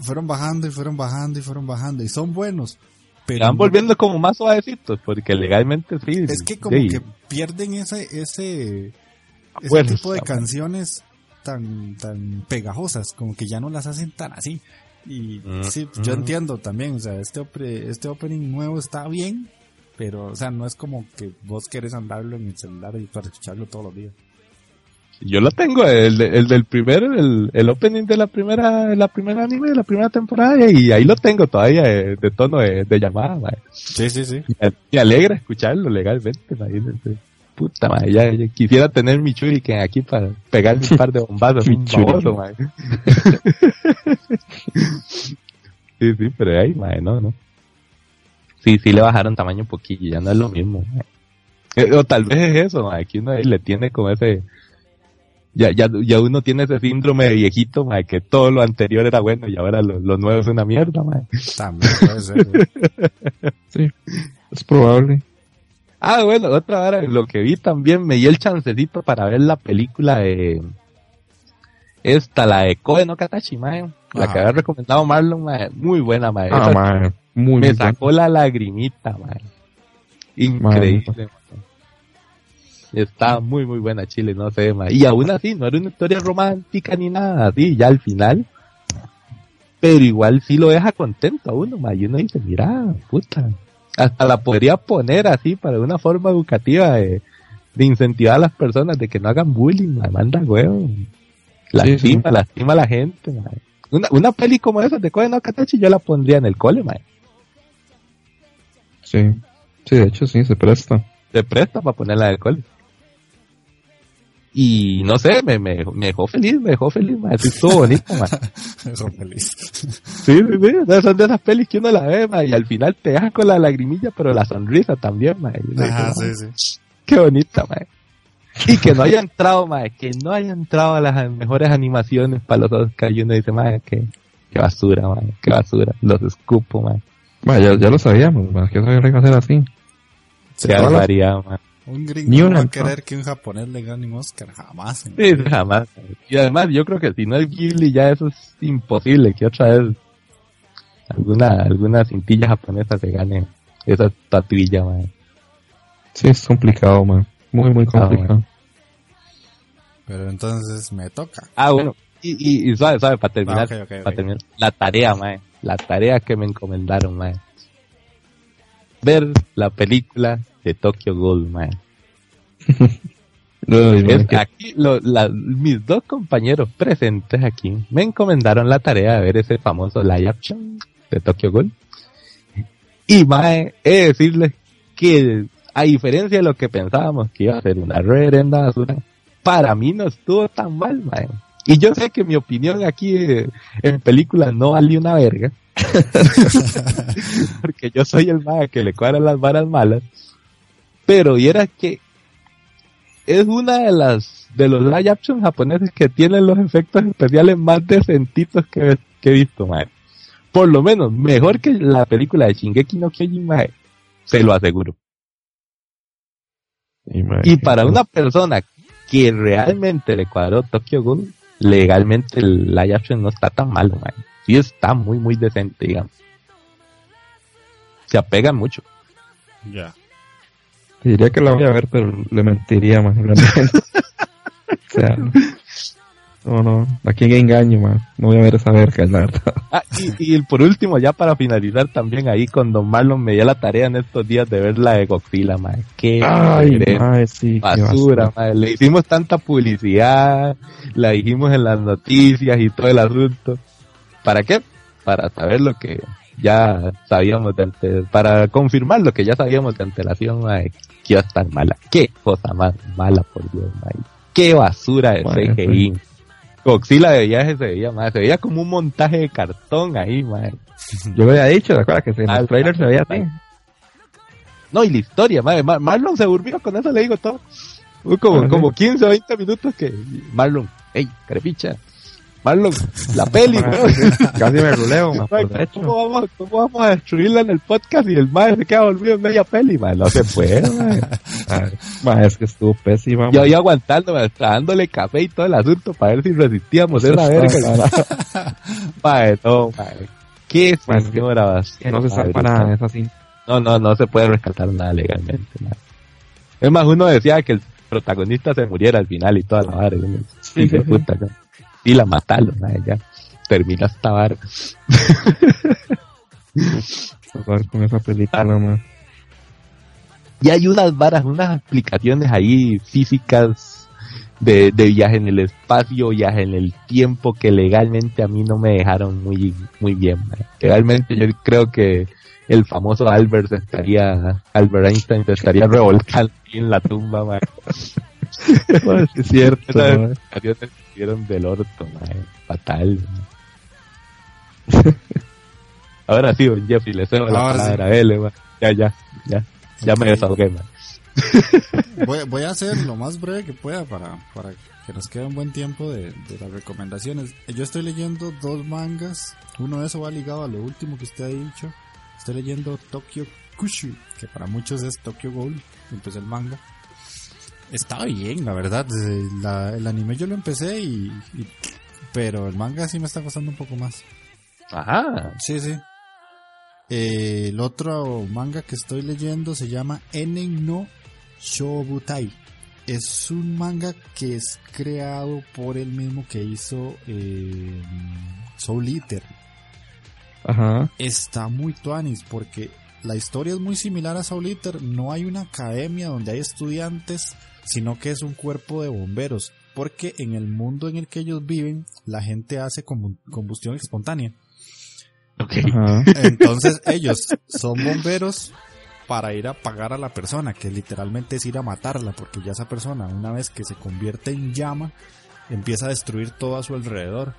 Fueron bajando y fueron bajando y fueron bajando y son buenos. Pero no- volviendo como más suavecitos, porque legalmente sí. es que como sí, que pierden ese ese, ese fuerza, tipo de canciones tan tan pegajosas, como que ya no las hacen tan así. Y Mm, sí, yo mm. entiendo también, o sea, este este opening nuevo está bien, pero o sea, no es como que vos querés andarlo en el celular y para escucharlo todos los días. Yo lo tengo, el, el del primer, el, el opening de la primera, la primera anime de la primera temporada, y ahí lo tengo todavía eh, de, tono de, de llamada, mae. Sí, sí, sí. Me- Me alegra escucharlo legalmente, imagínate. Puta madre, ya, ya quisiera tener mi shuriken aquí para pegarme un par de bombazos, Mi un baboso, mae. sí, sí, pero ahí, mae, no, no. Sí, sí le bajaron tamaño un poquillo, ya no es lo mismo. mae. Eh, O tal vez es eso, mae, que uno ahí le tiene como ese... Ya, ya, ya uno tiene ese síndrome de viejito, mae, que todo lo anterior era bueno y ahora lo, lo nuevo es una mierda, mae. También puede ser. Sí, es probable. Ah, bueno, otra vara, lo que vi también, me di el chancecito para ver la película de... Esta, la de Koe no Katachi, mae. La que había recomendado Marlon, mae. Muy buena, mae. Ah, mae, muy, me sacó la lagrimita, mae. Increíble. Estaba muy, muy buena Chile, no sé, mae. Y aún así, no era una historia romántica ni nada así, ya al final. Pero igual sí lo deja contento a uno, mae. Y uno dice, mira, puta. Hasta la podría poner así para una forma educativa de, de incentivar a las personas de que no hagan bullying, mae. Manda huevo. Lastima, Sí, sí. lastima a la gente. Una, una peli como esa de Koe no Katachi yo la pondría en el cole, mae. Sí, sí, de hecho sí, se presta. se presta para ponerla en el cole. Y no sé, me, me, me dejó feliz, me dejó feliz, ma. Sí, estuvo bonita, ma. Eso feliz. Sí, sí, sí. o sea, Son de esas pelis que uno la ve, ma, y al final te deja con la lagrimilla, pero la sonrisa también, ma. Y uno Ajá, sí, "Ma, sí. Qué bonita, ma. Y que no haya entrado, ma, que no haya entrado a las mejores animaciones para los Oscar, y uno dice, ma, qué, qué basura, ma, qué basura. Los escupo, ma. Mae, ya, ya lo sabíamos, mae, que eso iba a ser así. Qué todas las- barbaridad, ma. Un gringo Ni no una va a entró. querer que un japonés le gane un Oscar, jamás. Sí, vida. jamás. Y además yo creo que si no es Ghibli ya eso es imposible que otra vez alguna alguna cintilla japonesa se gane esa estatuilla, man. Sí, es complicado, mae. Muy, muy complicado. Pero entonces me toca. Ah, bueno. Y, y, y suave, suave, para terminar, Ah, para terminar. La tarea, man. La tarea que me encomendaron, man. Ver la película de Tokyo Ghoul, man. Mae, Es- que- aquí lo- la- mis dos compañeros presentes aquí me encomendaron la tarea de ver ese famoso live action de Tokyo Ghoul. Y mae, he de decirles que a diferencia de lo que pensábamos que iba a ser una reverenda basura, para mí no estuvo tan mal, mae. Y yo sé que mi opinión aquí eh, en películas no vale una verga. Porque yo soy el mae que le cuadran las varas malas. Pero viera que es una de las de los live action japoneses que tienen los efectos especiales más decentitos que, que he visto, mae. Por lo menos, mejor que la película de Shingeki no Kyojin, mae. Se lo aseguro. Y, Y para una persona que realmente le cuadró Tokyo Ghoul, legalmente el live action no está tan malo, mae. Sí está muy, muy decente, digamos. Se apega mucho. Ya. Diría que la voy a ver, pero le mentiría más. o sea, no, no, aquí en engaño, más. No voy a ver esa verga, la verdad. Ah, y, y por último, ya para finalizar también ahí con Don Marlon me dio la tarea en estos días de ver la de Godzilla, mae. Qué Ay, mae, sí. qué basura, mae. Le hicimos tanta publicidad, la dijimos en las noticias y todo el asunto. ¿Para qué? Para saber lo que ya sabíamos de ante- para confirmar lo que ya sabíamos de antelación, mae, que iba a estar mala. Qué cosa más mala, por Dios, mae. Qué basura de Mae, CGI. Godzilla de viaje se veía, mae, se veía como un montaje de cartón ahí, mae. Yo lo había dicho, ¿te acuerdas? Que en el trailer se veía así. No, y la historia, madre, Mar- Marlon se durmió con eso, le digo todo. Como, como 15 o 20 minutos que Marlon, hey, carepicha, Marlon, la peli, weón. Casi me ruleo. ¿Cómo vamos, ¿Cómo vamos a destruirla en el podcast y el madre se queda dormido en media peli, madre? No se puede, madre. Es que estuvo pésima. Yo iba aguantando, madre, hasta dándole café y todo el asunto para ver si resistíamos esa verga. Madre, no, madre. Qué basura, No se madre. sabe nada, es así. No, no, no se puede rescatar nada legalmente. Es más, uno decía que el protagonista se muriera al final y toda la uno, Sí, sí. puta. Y la mataron, madre, ya. Termina esta vara. Con esa película, mae. Y hay unas varas, unas aplicaciones ahí físicas de, de viaje en el espacio, viaje en el tiempo que legalmente a mí no me dejaron muy, muy bien. madre. Legalmente yo creo que el famoso Albert se estaría, Albert Einstein se estaría revolcando ahí en la tumba. Mae, sí es cierto, Estuvieron del orto, madre. Fatal. Ahora sí, don Jeffrey, le cedo la Ahora sí. palabra a él, madre. Ya, ya, ya. Ya me Ok. desahogué, madre. Voy, voy a hacer lo más breve que pueda para, para que nos quede un buen tiempo de, de las recomendaciones. Yo estoy leyendo dos mangas. Uno de esos va ligado a lo último que usted ha dicho. Estoy leyendo Tokyo Kushu, que para muchos es Tokyo Ghoul. Empecé el manga. Está bien, la verdad. La- el anime yo lo empecé y, y- Pero el manga sí me está costando un poco más. Ajá. Sí, sí. Eh, el otro manga que estoy leyendo se llama Enen no Shobutai. Es un manga que es creado por el mismo que hizo eh, Soul Eater. Ajá. Está muy tuanis porque la historia es muy similar a Soul Eater. No hay una academia donde hay estudiantes, sino que es un cuerpo de bomberos. Porque en el mundo en el que ellos viven, la gente hace combu- combustión espontánea. Entonces ellos son bomberos para ir a pagar a la persona, que literalmente es ir a matarla, porque ya esa persona, una vez que se convierte en llama, empieza a destruir todo a su alrededor.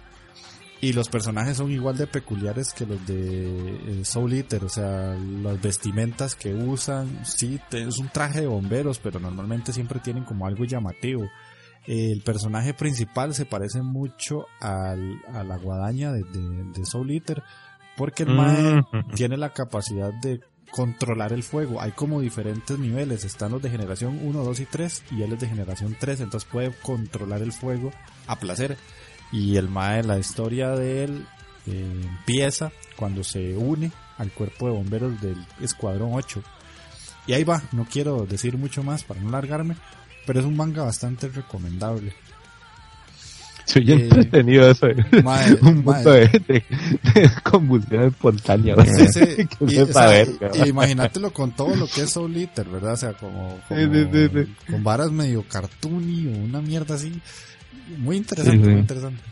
Y los personajes son igual de peculiares que los de eh, Soul Eater, o sea, las vestimentas que usan, sí, es un traje de bomberos, pero normalmente siempre tienen como algo llamativo. El personaje principal se parece mucho al, a la guadaña de, de, de Soul Eater, porque el mae Mm. tiene la capacidad de controlar el fuego. Hay como diferentes niveles. Están los de generación 1, 2 y 3 y él es de generación 3. Entonces puede controlar el fuego a placer. Y el mae, la historia de él eh, empieza cuando se une al cuerpo de bomberos del Escuadrón 8. Y ahí va, no quiero decir mucho más para no largarme, pero es un manga bastante recomendable. Soy bien Eh, entretenido eso. de- Mae, un punto de, de, de combustión espontánea. Sí, sí. Y, o sea, imagínatelo con todo lo que es Soul Eater, ¿verdad? O sea, como, como Sí, sí, sí, sí. con varas medio cartoony o una mierda así. Muy interesante, Sí, sí. muy interesante.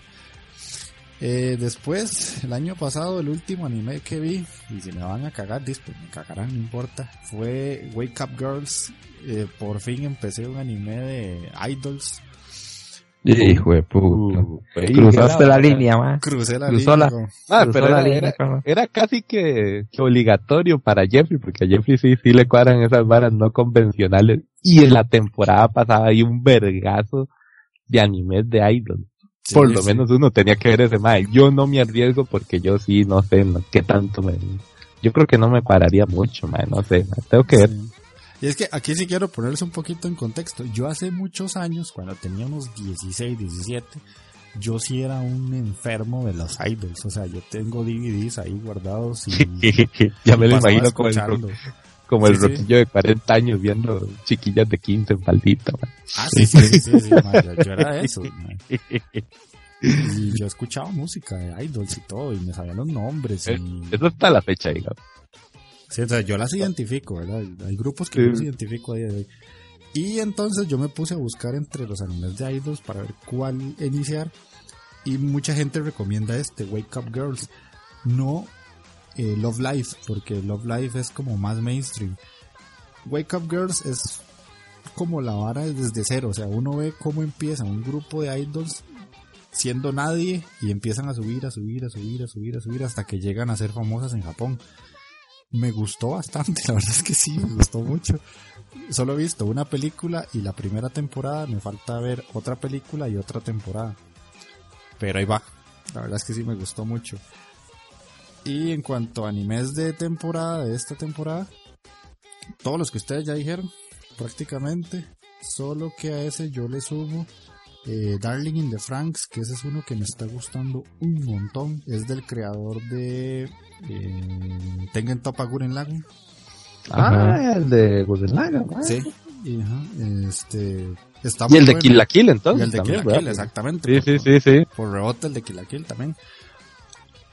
Eh, después, el año pasado, el último anime que vi, y si me van a cagar, pues me cagarán, no importa, fue Wake Up Girls. Eh, por fin empecé un anime de idols. Hijo de puta. Uh, Cruzaste la, línea, man. Crucé la línea. Ah, pero era, línea, era, casi que, que, obligatorio para Jeffrey, porque a Jeffrey sí, sí le cuadran esas varas no convencionales. Y en la temporada pasada hay un vergazo de animes de idol. Por lo menos uno tenía que ver ese mae. Yo no me arriesgo porque yo sí, no sé qué tanto me... Yo creo que no me pararía mucho, mae, no sé. Tengo que ver. Y es que aquí sí quiero ponerles un poquito en contexto. Yo hace muchos años, cuando tenía unos 16, 17, yo sí era un enfermo de los idols. O sea, yo tengo DVDs ahí guardados y... ya me lo imagino como el, como el roquillo de 40 años viendo chiquillas de 15 en faldita. Ah, sí, sí, sí, sí, yo, era eso. Y yo escuchaba música de idols y todo, y me sabían los nombres. Y... Eso está la fecha, digamos. Sí, o sea, yo las identifico, ¿verdad? Hay grupos que yo los identifico ahí de Y entonces yo me puse a buscar entre los animes de idols para ver cuál iniciar. Y mucha gente recomienda este, Wake Up Girls. No eh, Love Life, porque Love Life es como más mainstream. Wake Up Girls es como la vara desde cero, o sea, uno ve cómo empieza un grupo de idols siendo nadie y empiezan a subir, a subir, a subir, a subir, a subir hasta que llegan a ser famosas en Japón me gustó bastante, la verdad es que sí, me gustó mucho. Solo he visto una película y la primera temporada, me falta ver otra película y otra temporada. Pero ahí va, la verdad es que sí me gustó mucho. Y en cuanto a animes de temporada, de esta temporada, todos los que ustedes ya dijeron, prácticamente, solo que a ese yo le sumo eh, Darling in the Franks, que ese es uno que me está gustando un montón. Es del creador de eh, Tengen Topa Guren Lagan. Ah, el de Guren Lagan. Sí. Y, este, está y el de Kill la Kill entonces. Y el de Kill la Kill, exactamente. Sí, sí, sí, sí. Por rebote el de Kill la Kill también.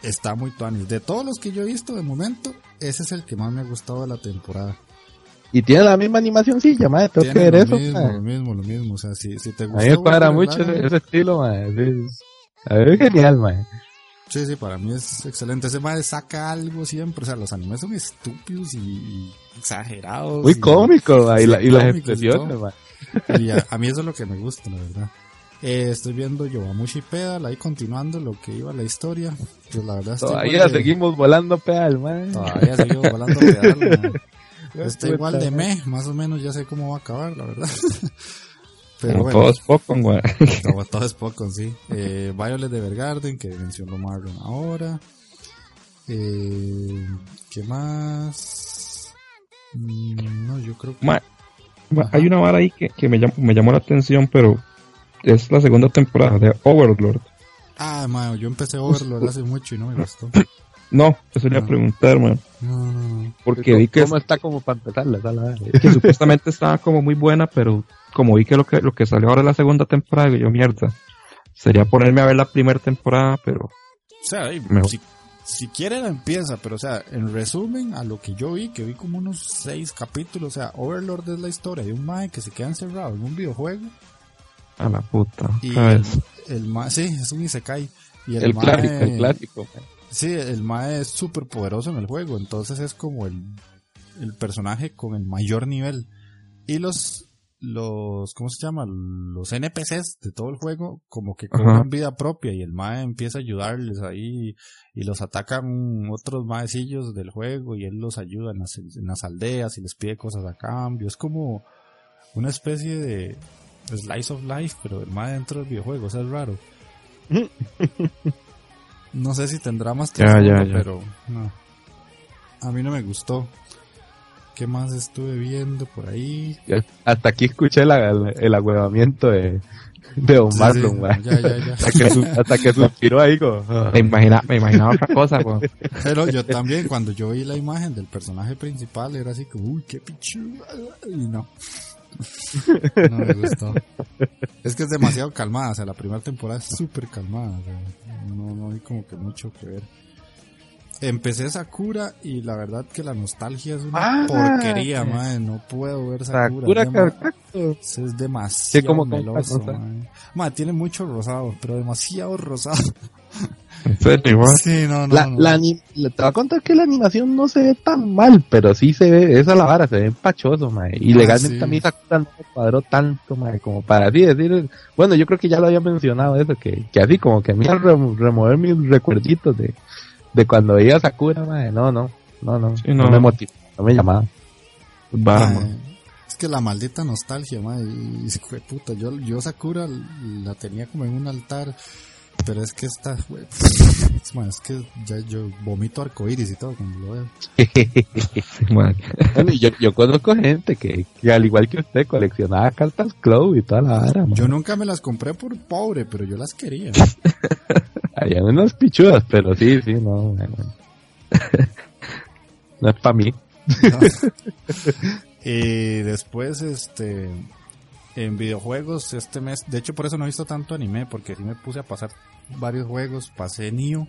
Está muy tuanis. De todos los que yo he visto de momento, ese es el que más me ha gustado de la temporada. Y tiene la misma animación, sí, llamada, tengo que ver lo eso. Mismo, lo mismo, lo mismo, o sea, si, si te gusta. A mí me cuadra mucho ese, estilo, man. a ver, es genial, man. Sí, sí, para mí es excelente. Ese madre saca algo siempre. O sea, los animes son estúpidos y, exagerados. Muy cómicos, y, las expresiones. Y a, mí eso es lo que me gusta, la verdad. Eh, estoy viendo Yobamushi Pedal, ahí continuando lo que iba la historia. Pues la verdad Todavía seguimos volando pedal, man. Todavía seguimos volando pedal, man. Está igual de me, más o menos ya sé cómo va a acabar, la verdad. Pero bueno, todo es Pokémon, güey. todo es Pokémon, sí. Eh, Violet de Vergarden, que mencionó Marlon ahora. Eh, ¿Qué más? Mm, no, yo creo que... hay una vara ahí que, que me, llamó, me llamó la atención, pero es la segunda temporada de Overlord. Ah, man, yo empecé Overlord hace mucho y no me gustó. No, eso le iba a preguntar, man. Porque vi que. ¿Cómo está como para empezar la sala? Que supuestamente estaba como muy buena, pero como vi que lo que, lo que salió ahora es la segunda temporada, yo mierda. Sería ponerme a ver la primera temporada, pero. O sea, si, si quiere la empieza, pero o sea, en resumen, a lo que yo vi, que vi como unos seis capítulos, o sea, Overlord es la historia de un mae que se queda encerrado en un videojuego. A la puta. Y el, el sí, es un Isekai. Y el, el clásico, el clásico. Sí, el Mae es súper poderoso en el juego, entonces es como el, el personaje con el mayor nivel. Y los, los, ¿cómo se llama? Los NPCs de todo el juego como que cobran vida propia y el Mae empieza a ayudarles ahí y los atacan otros maecillos del juego y él los ayuda en las, en las aldeas y les pide cosas a cambio. Es como una especie de slice of life, pero el Mae dentro del videojuego, o sea, es raro. No sé si tendrá más tiempo, pero no. A mí no me gustó. ¿Qué más estuve viendo por ahí? Hasta aquí escuché el agüevamiento de, de Don Marlon, hasta, que, suspiró ahí, como, ah". me, imagina, me imaginaba otra cosa, Pero yo también, cuando yo vi la imagen del personaje principal, era así como, uy, qué pichu. Y no. No me gustó. Es que es demasiado calmada, o sea, la primera temporada es súper calmada, no, no hay como que mucho que ver. Empecé Sakura y la verdad que la nostalgia es una ah, porquería, madre. No puedo ver Sakura. Sakura es, es demasiado como meloso, madre. tiene mucho rosado, pero demasiado rosado. Sí, no, no. La, no. la te voy a contar que la animación no se ve tan mal, pero sí se ve, esa es la vara, se ve empachoso, mae. Y Ah, legalmente sí. a mí Sakura no me cuadró tanto, mae, como para así decir, bueno, yo creo que ya lo había mencionado eso, que, que así como que a mí al remo- remover mis recuerditos de, de cuando veía a Sakura, mae, no, no, no, no, Sí, no. no. me motivó, no me llamaba. Man. es que la maldita nostalgia, mae, y puta, yo, yo Sakura la tenía como en un altar, pero es que esta, güey, es, es que ya yo vomito arcoíris y todo cuando lo veo. Man. Bueno, y yo, yo conozco gente que, que al igual que usted coleccionaba cartas Clow y toda la vara. Yo nunca me las compré por pobre, pero yo las quería. Había unas pichudas, pero sí, sí, no, mae, no. No es para mí. y después, este, en videojuegos, este mes, de hecho por eso no he visto tanto anime, porque sí me puse a pasar varios juegos, pasé Nioh,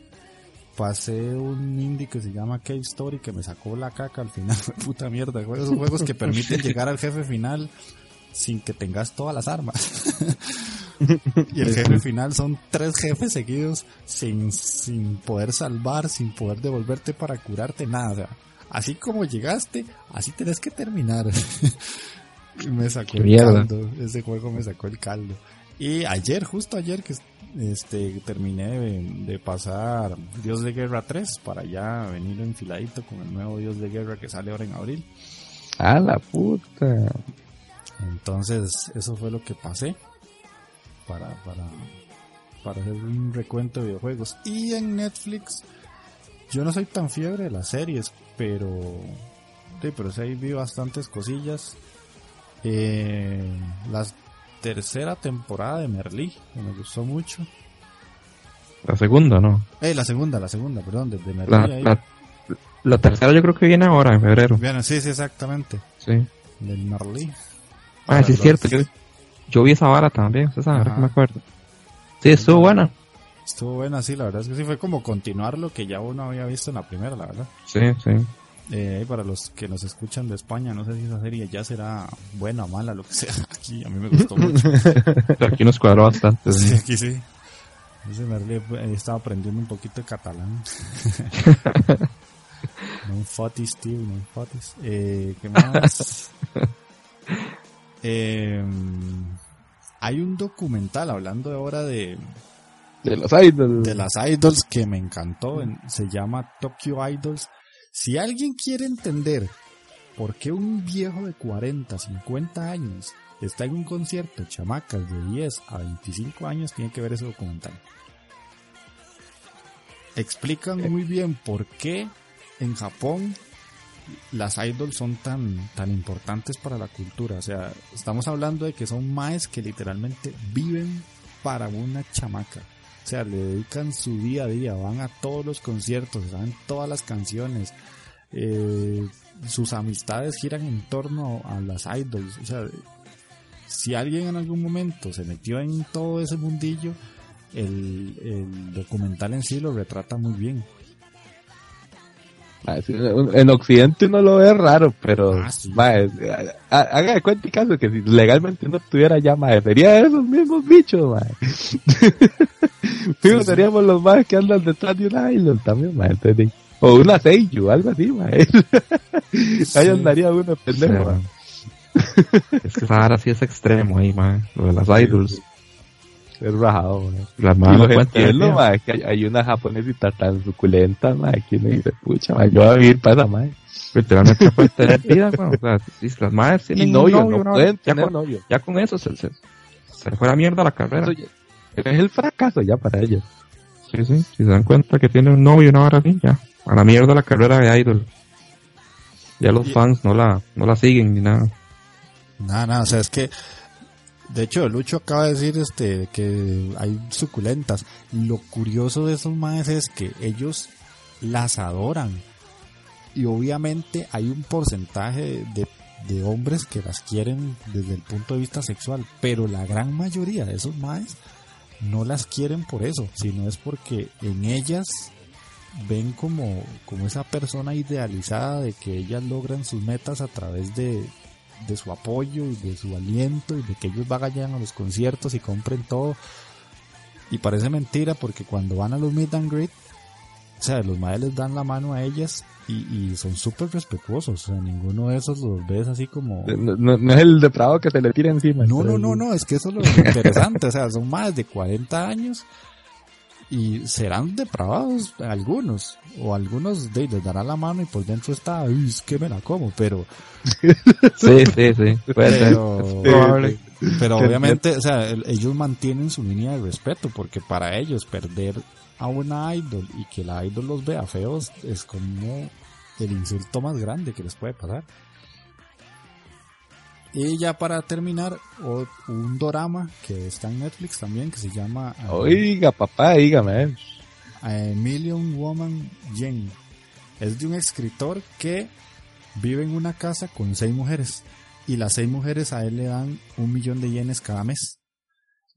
pasé un indie que se llama Cave Story que me sacó la caca al final, puta mierda, juegos, juegos que permiten llegar al jefe final sin que tengas todas las armas. y el jefe final son tres jefes seguidos sin, sin poder salvar, sin poder devolverte para curarte, nada. así como llegaste, así tenés que terminar. me sacó el caldo. Ese juego me sacó el caldo. Y ayer, justo ayer que este terminé de, de pasar Dios de Guerra 3 para ya venir enfiladito con el nuevo Dios de Guerra que sale ahora en abril. A la puta. Entonces, eso fue lo que pasé para, para, para hacer un recuento de videojuegos. Y en Netflix, yo no soy tan fiebre de las series, pero, sí, pero sí vi bastantes cosillas. Eh, la tercera temporada de Merlí, que me gustó mucho. La segunda, ¿no? Eh, la segunda, la segunda, perdón, desde Merlí. La, ahí. la, la tercera yo creo que viene ahora, en febrero. Bien, sí, sí, exactamente. Sí. Del Merlí. Ah, sí es cierto. Yo, yo vi esa vara también, Ajá. que me acuerdo. Sí, estuvo buena. Estuvo buena, sí, la verdad es que sí fue como continuar lo que ya uno había visto en la primera, la verdad. Sí, sí. Eh, para los que nos escuchan de España, no sé si esa serie ya será buena o mala, lo que sea. Aquí a mí me gustó mucho. Aquí nos cuadró bastante. sí, aquí sí. Ese Merlí eh, estaba aprendiendo un poquito de catalán. no fotis, tío, no fotis. Eh, ¿Qué más? Eh, hay un documental hablando ahora de, De los idols. de las idols que me encantó. en- se llama Tokyo Idols. Si alguien quiere entender por qué un viejo de 40, 50 años está en un concierto, de chamacas de 10 a 25 años, tiene que ver ese documental. Explican muy bien por qué en Japón las idols son tan, tan importantes para la cultura. O sea, estamos hablando de que son maes que literalmente viven para una chamaca. O sea, le dedican su día a día, van a todos los conciertos, saben todas las canciones. Eh, sus amistades giran en torno a las idols. O sea, si alguien en algún momento se metió en todo ese mundillo, el, el documental en sí lo retrata muy bien. En Occidente uno lo ve raro, pero Ah, sí. mae, ha- haga de cuenta y caso que si legalmente uno estuviera ya, mae, sería esos mismos bichos, mae. Sí. seríamos los más que andan detrás de un island también, mae. entonces, O una Seiyu, algo así, mae. Ahí andaría uno pendejo, mae. Es que esa vara sí es extremo ahí, man. Lo de las idols. Es rajado, mae. Las Y malas lo no cuentan. entiendo, tío. mae, que hay, hay una japonesita tan suculenta, mae, que uno dice, pucha, mae, yo voy a vivir para esa, mae. Literalmente no pueden tener vida, weón. O sea, si las madres Y tienen novio, un no una- pueden ya, tener con, novio. ya con eso se, se, se le fue la mierda a la carrera. Ya- es el fracaso ya para ellos. Sí, sí. Si se dan cuenta que tiene un novio una hora así, ya. A la mierda la carrera de idol. Ya los Y- fans no la, no la siguen ni nada. Nada, nada, o sea, es que de hecho Lucho acaba de decir este que hay suculentas. Lo curioso de esos maes es que ellos las adoran. Y obviamente hay un porcentaje de, de hombres que las quieren desde el punto de vista sexual, pero la gran mayoría de esos maes no las quieren por eso, sino es porque en ellas ven como, como esa persona idealizada de que ellas logran sus metas a través de, de su apoyo y de su aliento y de que ellos vayan a los conciertos y compren todo. Y parece mentira porque cuando van a los meet and greet, o sea, los madres les dan la mano a ellas y, son súper respetuosos. O sea, ninguno de esos los ves así como... No, es el depravado que se le tira encima. No, no, no, no, es que eso es lo interesante. o sea, son más de 40 años y serán depravados algunos. O algunos de, les dará la mano y por dentro está, uy, es que me la como, pero... sí, sí, sí. pero, pero obviamente, o sea, ellos mantienen su línea de respeto porque para ellos perder a una idol y que la idol los vea feos es como el insulto más grande que les puede pasar. Y ya para terminar, un dorama que está en Netflix también que se llama... Oiga, papá, dígame. A Million Woman Jane. Es de un escritor que vive en una casa con seis mujeres. Y las seis mujeres a él le dan un millón de yenes cada mes.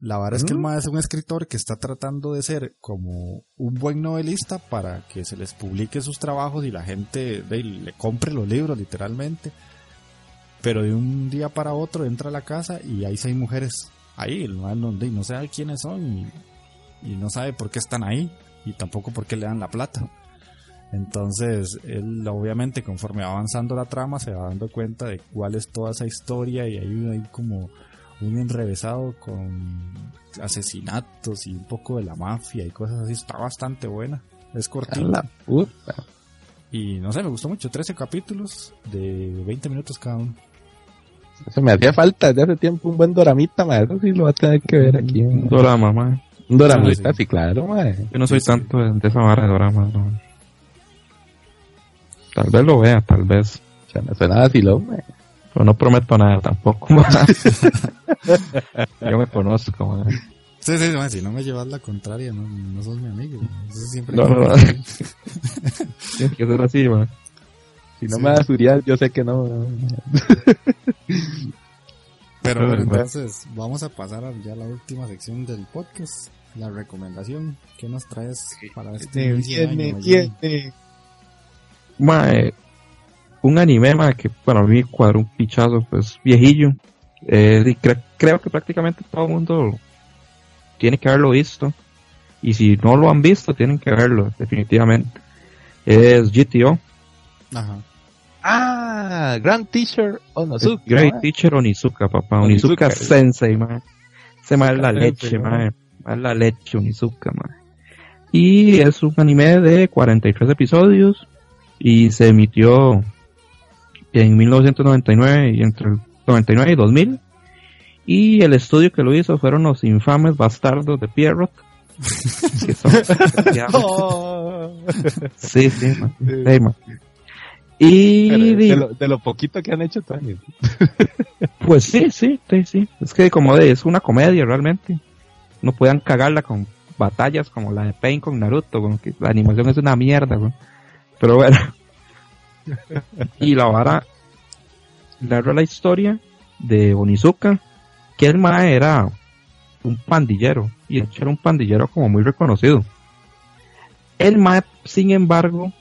La verdad es que el mm. es un escritor que está tratando de ser como un buen novelista para que se les publique sus trabajos y la gente le compre los libros literalmente. Pero de un día para otro entra a la casa y hay seis mujeres ahí. El no, no sabe quiénes son y, y, no sabe por qué están ahí y tampoco por qué le dan la plata. Entonces, él obviamente conforme va avanzando la trama se va dando cuenta de cuál es toda esa historia y hay, hay como un enrevesado con asesinatos y un poco de la mafia y cosas así. Está bastante buena. Es cortita. Y no sé, me gustó mucho. 13 capítulos de 20 minutos cada uno. Eso me hacía falta desde hace tiempo un buen doramita, madre. Eso sí lo va a tener que ver aquí. Un dorama, madre. Un doramita, sí, claro, madre. Yo no soy tanto de esa barra de dorama, Tal vez lo vea, tal vez. Ya me suena así, lo, madre. Pero no prometo nada tampoco. Yo me conozco. Sí, sí, si no me llevas la contraria, no, no sos mi amigo. siempre no, no, no. Tienes que ser así, man. Si no me das Uriel, yo sé que no. Pero bueno, entonces vamos a pasar a ya la última sección del podcast. La recomendación. ¿Qué nos traes para este viene, viene. Mae, un anime que para mí cuadró un pichazo pues viejillo eh, creo que prácticamente todo el mundo tiene que haberlo visto y si no lo han visto tienen que verlo definitivamente es GTO Ajá. Ah Grand Teacher Onizuka Great Teacher Onizuka papá Onizuka, Sensei man. se me la leche man. la leche Onizuka man. y es un anime de 43 episodios y se emitió en 1999 y entre el 99 y 2000. Y el estudio que lo hizo fueron los infames bastardos de Pierrot. que son, oh. sí, sí, Y de lo, poquito que han hecho también. pues sí, sí, sí, sí. Es que como de, es una comedia realmente. No puedan cagarla con batallas como la de Pain con Naruto, con que la animación es una mierda, pero bueno. y la vara narra la historia de Onizuka, que el mae era un pandillero, y era un pandillero como muy reconocido. El mae, sin embargo,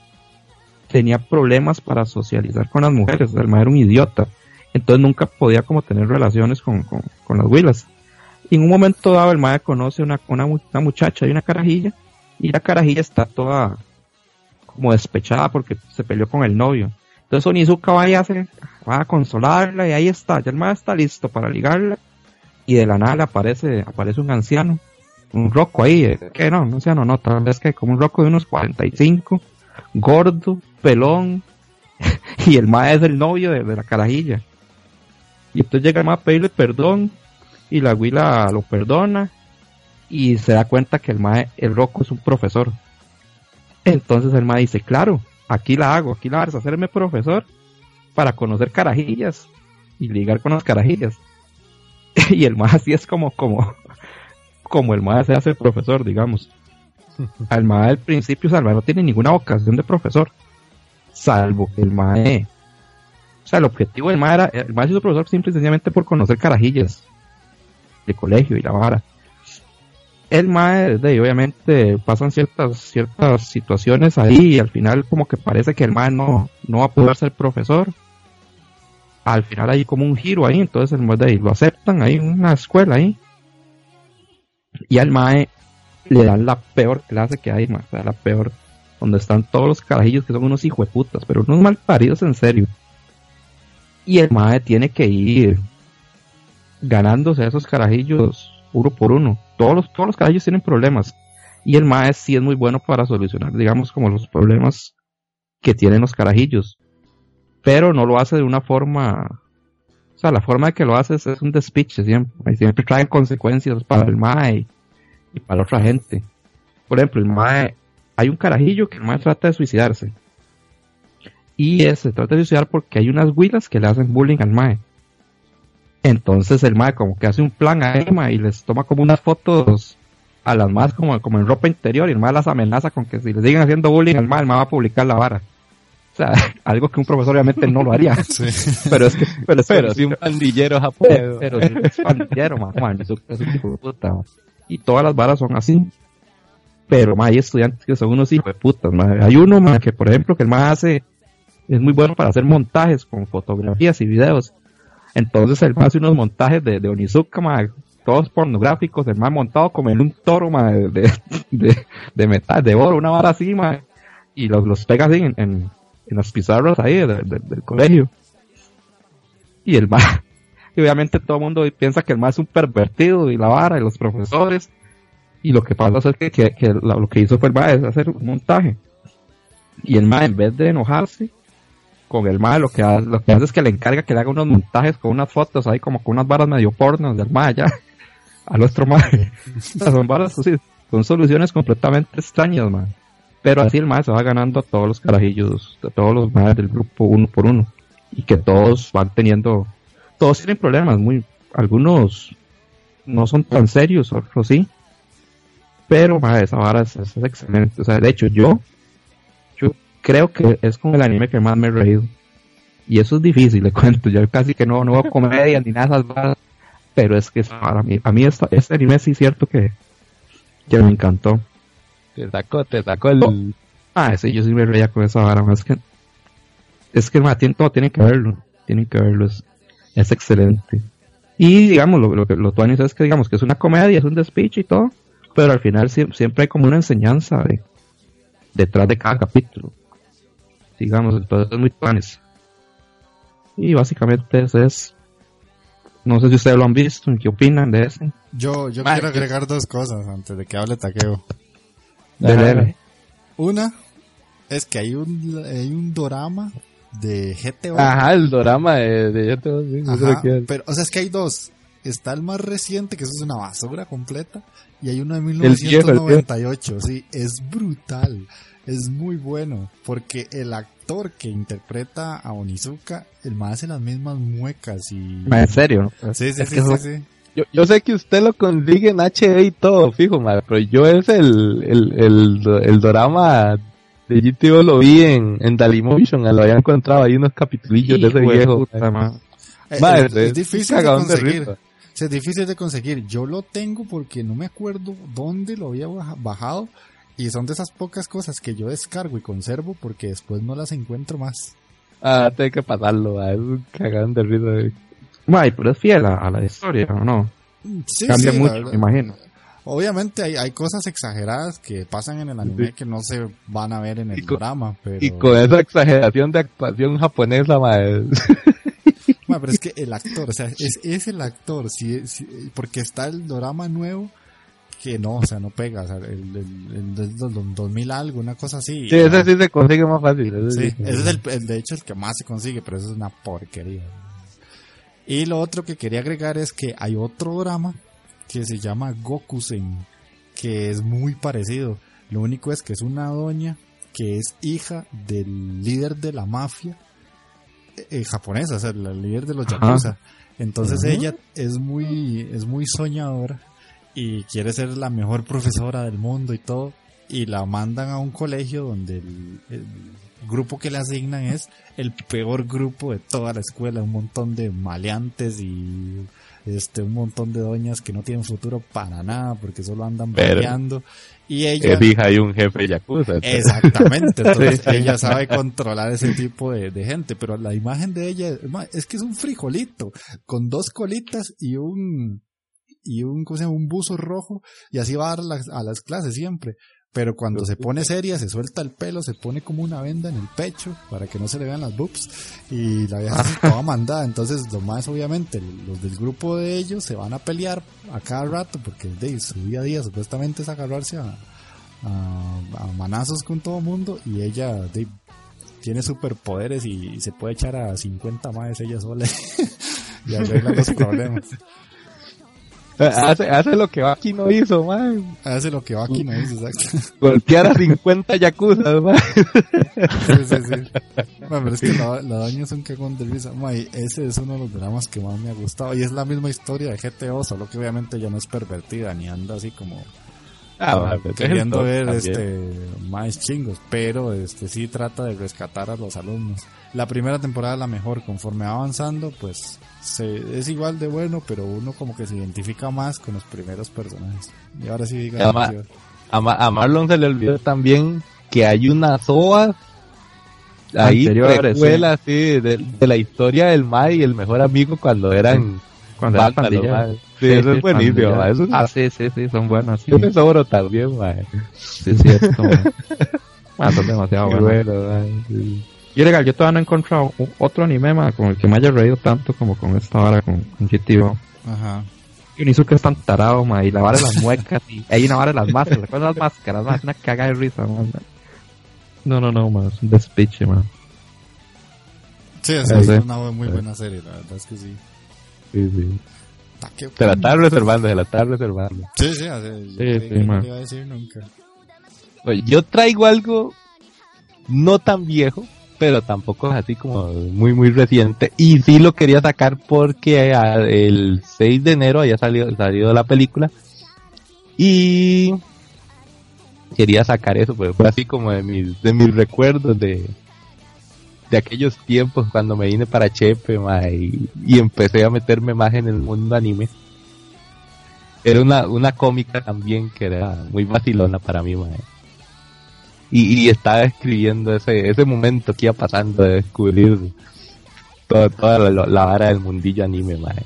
tenía problemas para socializar con las mujeres, el mae era un idiota, entonces nunca podía como tener relaciones con, las huilas. Y en un momento dado el mae conoce una, una, una muchacha y una carajilla, y la carajilla está toda como despechada porque se peleó con el novio. Entonces Onizuka va a, hacer, va a consolarla y ahí está, ya el más está listo para ligarla y de la nada le aparece, aparece un anciano, un roco ahí, eh, que no, un anciano no, tal vez que como un roco de unos 45, gordo, pelón, y el más es el novio de, la carajilla. Y entonces llega el más a pedirle perdón y la huila lo perdona y se da cuenta que el mae, el roco es un profesor. Entonces el ma dice, claro, aquí la hago, aquí la vas a hacerme profesor para conocer carajillas y ligar con las carajillas. y el ma así es como, como, como el ma se hace profesor, digamos. Al ma al principio, Salva no tiene ninguna vocación de profesor, salvo el ma o sea, el objetivo del ma era, el ma sido profesor simple y sencillamente por conocer carajillas de colegio y la vara el mae, de, obviamente pasan ciertas ciertas situaciones ahí y al final como que parece que el mae no, no va a poder ser profesor. Al final hay como un giro ahí, entonces el mae lo aceptan en una escuela ahí. Y al mae le dan la peor clase que hay, sea, la peor, donde están todos los carajillos que son unos hijueputas, pero unos mal paridos en serio. Y el mae tiene que ir ganándose a esos carajillos uno por uno. Todos los, todos los carajillos tienen problemas. Y el mae sí es muy bueno para solucionar, digamos, como los problemas que tienen los carajillos. Pero no lo hace de una forma. O sea, la forma que lo hace es, un despiche siempre. Siempre traen consecuencias para el mae y para la otra gente. Por ejemplo, el mae. Hay un carajillo que el mae trata de suicidarse. Y se trata de suicidar porque hay unas huilas que le hacen bullying al mae. Entonces el mae como que hace un plan a Emma y les toma como unas fotos a las más como, como en ropa interior y el mae las amenaza con que si le siguen haciendo bullying al mae, el mae va a publicar la vara. O sea, algo que un profesor obviamente no lo haría. Pero es que, pero, pero si un pandillero japonés. Pero, pero es pandillero, man, es, un, tipo de puta. Y todas las varas son así. Pero hay estudiantes que son unos hijos de putas. Hay uno man, que, por ejemplo, que el más hace, es muy bueno para hacer montajes con fotografías y videos. Entonces el más hace unos montajes de, de Onizuka, todos pornográficos, el más montado como en un toro de, de, metal, de oro, una vara así, y los, los pega así en, en, las pizarras ahí del colegio. Y el más, y obviamente todo el mundo piensa que el más es un pervertido y la vara y los profesores. Y lo que pasa es que, que, lo que hizo fue el más es hacer un montaje. Y el más en vez de enojarse, con el mae lo que, hace, lo que hace es que le encarga que le haga unos montajes con unas fotos ahí como con unas varas medio pornos del mae ya a nuestro mae son varas así, son soluciones completamente extrañas mae pero así el mae se va ganando a todos los carajillos a todos los maes del grupo uno por uno y que todos van teniendo todos tienen problemas muy algunos no son tan serios otros sí pero esa vara es, es excelente o sea de hecho yo creo que es con el anime que más me he reído. Y eso es difícil, le cuento. Yo casi que no, no veo comedia ni nada de Pero es que para mí, a mí este anime sí es cierto que, que me encantó. Te sacó, te sacó el. Ah, sí, yo sí me reía con esa vara. Es que, es que todo tiene que verlo. Tienen que verlo. Es, es excelente. Y digamos, lo, lo, lo, lo es que digamos que es una comedia, es un despiche y todo. Pero al final siempre hay como una enseñanza detrás de cada capítulo digamos, entonces es muy planes. Y básicamente ese es. No sé si ustedes lo han visto, ¿qué opinan de ese? Yo, yo quiero agregar dos cosas antes de que hable Taqueo. Una es que hay un, hay un dorama de GTO. Ajá, el dorama de, de GTO, sí. pero, o sea, es que hay dos. Está el más reciente, que eso es una basura completa, y hay uno de 1998, sí, es brutal es muy bueno porque el actor que interpreta a Onizuka, el más hace las mismas muecas y... ¿En serio? Sí, sí, sí, sí, Yo, yo, sé que usted lo consigue en HD y todo, fijo, madre, pero yo es el, el, el, el drama de GTO lo vi en, en Dailymotion, lo había encontrado ahí unos capitulillos de ese viejo. madre, es, difícil de conseguir. es difícil de conseguir. Yo lo tengo porque no me acuerdo dónde lo había bajado, y son de esas pocas cosas que yo descargo y conservo porque después no las encuentro más. Ah, tengo que pasarlo, es un cagón de risa. Guay, pero es fiel a, la historia, ¿o no? Sí, Cambia mucho, me imagino. Obviamente hay, hay cosas exageradas que pasan en el anime que no se van a ver en el drama, pero... Y con esa exageración de actuación japonesa, madre. pero es que el actor, o sea, es, es el actor, si, porque está el drama nuevo que no, o sea, no pega, o sea, el, el, el, 2000 algo, una cosa así. Sí, ese sí se consigue más fácil. sí, ese es el, de hecho el que más se consigue, pero eso es una porquería. Y lo otro que quería agregar es que hay otro drama que se llama Gokusen, que es muy parecido. Lo único es que es una doña que es hija del líder de la mafia eh, eh, japonesa, o sea, el líder de los yakuza. Entonces ella es muy, es muy soñadora y quiere ser la mejor profesora del mundo y todo, y la mandan a un colegio donde el, grupo que le asignan es el peor grupo de toda la escuela, un montón de maleantes y este un montón de doñas que no tienen futuro para nada porque solo andan peleando y ella es hija de un jefe yakuza exactamente entonces ella sabe controlar ese tipo de, de, gente pero la imagen de ella es que es un frijolito con dos colitas y un y un, un buzo rojo y así va a dar a las clases siempre. Pero cuando se pone seria, se suelta el pelo, se pone como una venda en el pecho para que no se le vean las boobs. Y la vieja se toda mandada. Entonces, lo más obviamente, los del grupo de ellos se van a pelear a cada rato porque de, su día a día supuestamente es agarrarse a, a, manazos con todo el mundo. Y ella de, tiene superpoderes y, se puede echar a 50 más ella sola y arregla los problemas. Hace, hace lo que Baki no hizo, man. Hace lo que Baki no hizo, exacto. Golpear a 50 yakuza, man. Sí, sí, sí. pero es que la, la es un cagón de risa. ese es uno de los dramas que más me ha gustado. Y es la misma historia de GTO, solo que obviamente ya no es pervertida, ni anda así como... Ah, queriendo ver este más chingos, pero este sí trata de rescatar a los alumnos. La primera temporada la mejor, conforme va avanzando, pues se, es igual de bueno, pero uno como que se identifica más con los primeros personajes. Y ahora sí diga. A, Marlon se le olvidó también que hay una SOA ahí precuela sí. de, la historia del Mai y el mejor amigo cuando eran cuando eran Sí, eso es buenísimo, ah, sí, sí, sí, son buenos. Sí. Yo sobro también, mae. Sí, es cierto, ah, son demasiado buenos. Bueno, yo legal, yo todavía no he encontrado otro anime más con el que me haya reído tanto como con esta vara con, con GTO. Ajá. que es tan tarado, ma, y la vara de las muecas, y hay una vara de las máscaras, ¿recuerdas las máscaras? Ma? Es una cagada de risa, man. No, no, no, ma, es un despiche, ma. Sí, es, es una muy buena serie, la verdad es que sí. Sí, sí. Se la está reservando, se la está reservando. Sí, sí, así, sí, sí, no iba a decir nunca. Oye, yo traigo algo no tan viejo, pero tampoco es así como muy muy reciente. Y sí lo quería sacar porque el 6 de enero había salido, salido la película. Y quería sacar eso, pues fue así como de mis, de mis recuerdos de, de aquellos tiempos cuando me vine para Chepe y, empecé a meterme más en el mundo anime. Era una, una cómica también que era muy vacilona para mí, mae y, estaba escribiendo ese, ese momento que iba pasando de descubrir toda, la, vara del mundillo anime, mae.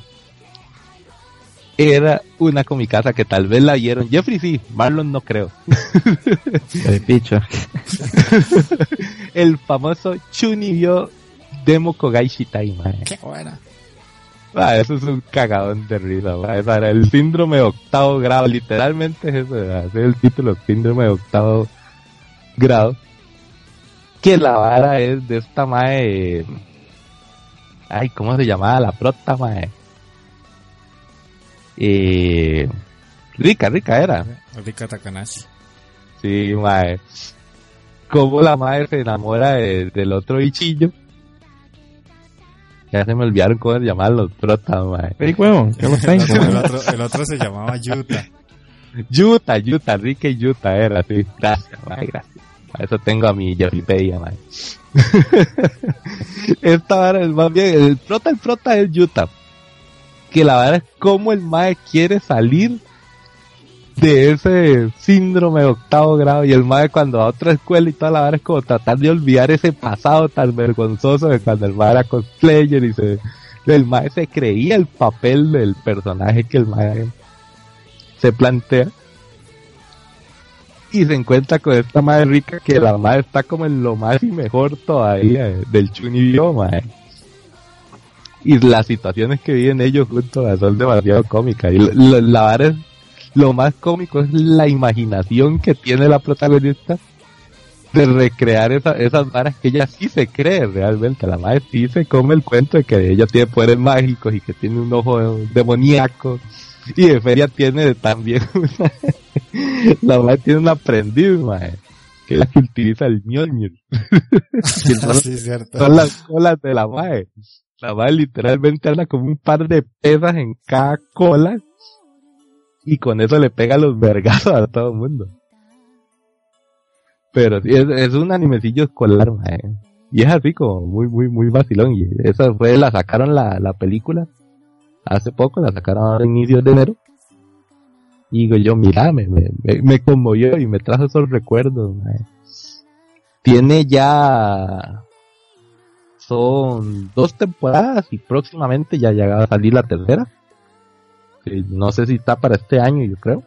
Era una comicasa que tal vez la vieron. Jeffrey sí, Marlon no creo. El picho. El famoso Chunibyo Demo Kogai Shitai, mae. Qué buena. Ah, eso es un cagadón de risa, Esa era el síndrome de octavo grado, literalmente es eso, ese es el título, síndrome de octavo grado. Que la vara es de esta mae. Ay, ¿cómo se llamaba la prota, mae? Eh, rica, rica era. Rica Takanashi. Sí, mae. Como la madre se enamora del otro bichillo. Ya se me olvidaron cómo se llamaban los protas, mae. el, otro, el otro se llamaba Yuta. Yuta, Yuta, Rica y Yuta era, sí. Gracias, mae, gracias eso tengo a mi Wikipedia, man. Esta vara es más bien, el prota, el prota es Utah. Que la verdad es como el mae quiere salir de ese síndrome de octavo grado y el mae cuando va a otra escuela y toda la vara es como tratar de olvidar ese pasado tan vergonzoso de cuando el mae era cosplayer y se, el mae se creía el papel del personaje que el mae se plantea y se encuentra con esta madre rica que la madre está como en lo más y mejor todavía del chunibyo, madre. Y las situaciones que viven ellos juntos son demasiado cómicas. Y la, lo más cómico es la imaginación que tiene la protagonista de recrear esas varas que ella sí se cree realmente. La madre sí se come el cuento de que ella tiene poderes mágicos y que tiene un ojo demoníaco y de feria tiene también una, la madre tiene un aprendiz, mae, que es la que utiliza el ñoño. son, cierto. son las colas de la madre. La madre literalmente anda como un par de pesas en cada cola y con eso le pega los vergazos a todo el mundo. Pero sí, es, es un animecillo escolar, mae. Y es así como muy, muy, muy vacilón. Y esa fue, la sacaron la, la película hace poco, la sacaron a inicios de enero. Y digo yo, mira, me, me, me conmovió y me trajo esos recuerdos. Tiene ya... Son dos temporadas y próximamente ya llega a salir la tercera. no sé si está para este año, yo creo.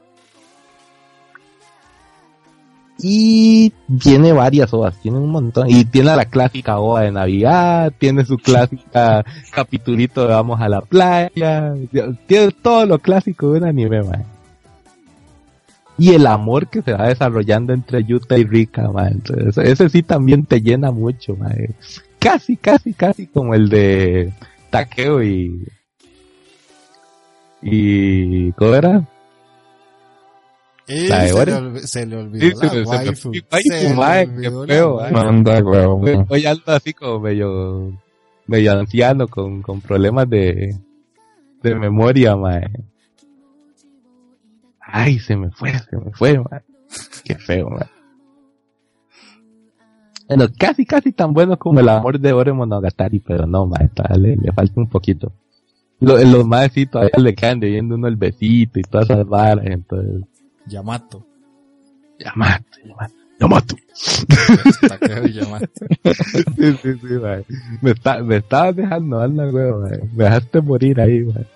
Y tiene varias ovas, tiene un montón. Y tiene la clásica ova de Navidad, tiene su clásica capitulito de vamos a la playa, tiene todo lo clásico de un anime, man. Y el amor que se va desarrollando entre Yuta y Rika, man. Entonces, ese sí también te llena mucho, man. Casi, casi, casi como el de Takeo y... ¿Y cómo era? La se, le se, le olvidó sí, la se, waifu. Se, mae, qué feo, Manda, Hoy ando así como medio, medio anciano con, con problemas de, de memoria, mae. Ay, se me fue, se me fue, mae. Qué feo, mae. Bueno, casi, casi tan bueno como el amor de Ore Monogatari, pero no, mae, le, le falta un poquito. Los, los maecitos todavía le quedan debiendo uno el besito y todas esas varas, entonces Yamato. Yamato, Yamato. Yamato. Yamato. sí, sí, sí, man. Me, está, me estabas dejando anda, weón, Me dejaste morir ahí, man.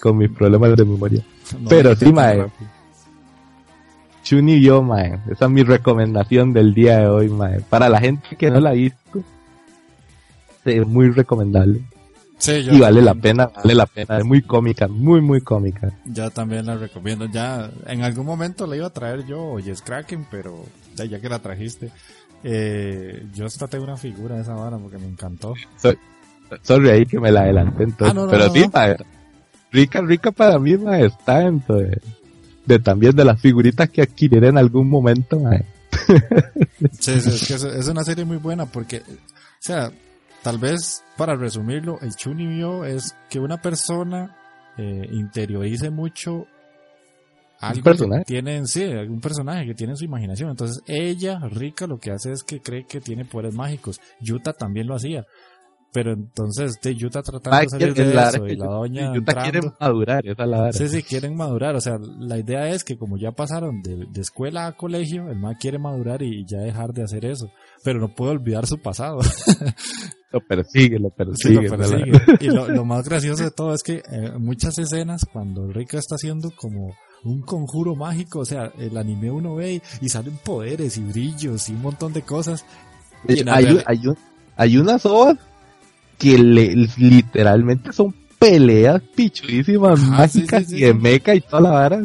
Con mis problemas de memoria. No, Pero sí, man. Chuni yo, man. Esa es mi recomendación del día de hoy, man. Para la gente que no la ha visto, es muy recomendable. Sí, y vale la pena, vale la pena, es muy cómica, muy muy cómica. Ya también la recomiendo, ya en algún momento la iba a traer yo, Yes Kraken, pero ya, que la trajiste, eh, yo hasta tengo una figura de esa vara porque me encantó. sorry ahí que me la adelanté entonces, ah, pero sí, rica, rica para mí está dentro de, también de las figuritas que adquiriré en algún momento. sí, sí, es que es una serie muy buena porque, o sea, Tal vez, para resumirlo, el Chunibyo es que una persona eh, interiorice mucho algo que tiene en sí, algún personaje que tiene en su imaginación. Entonces, ella, Rika, lo que hace es que cree que tiene poderes mágicos. Yuta también lo hacía. Pero entonces, de Yuta tratando de salir de eso y la doña Yuta quiere madurar, esa la Sí, sí, quieren madurar. O sea, la idea es que como ya pasaron de, escuela a colegio, el más quiere madurar y, ya dejar de hacer eso. Pero no puede olvidar su pasado. lo persigue, lo persigue. Y lo, más gracioso de todo es que eh, muchas escenas, cuando Rika está haciendo como un conjuro mágico, o sea, el anime uno ve y, salen poderes y brillos y un montón de cosas. hay, hay, hay unas ovas que le, literalmente son peleas pichudísimas, mágicas y de meca y toda la vara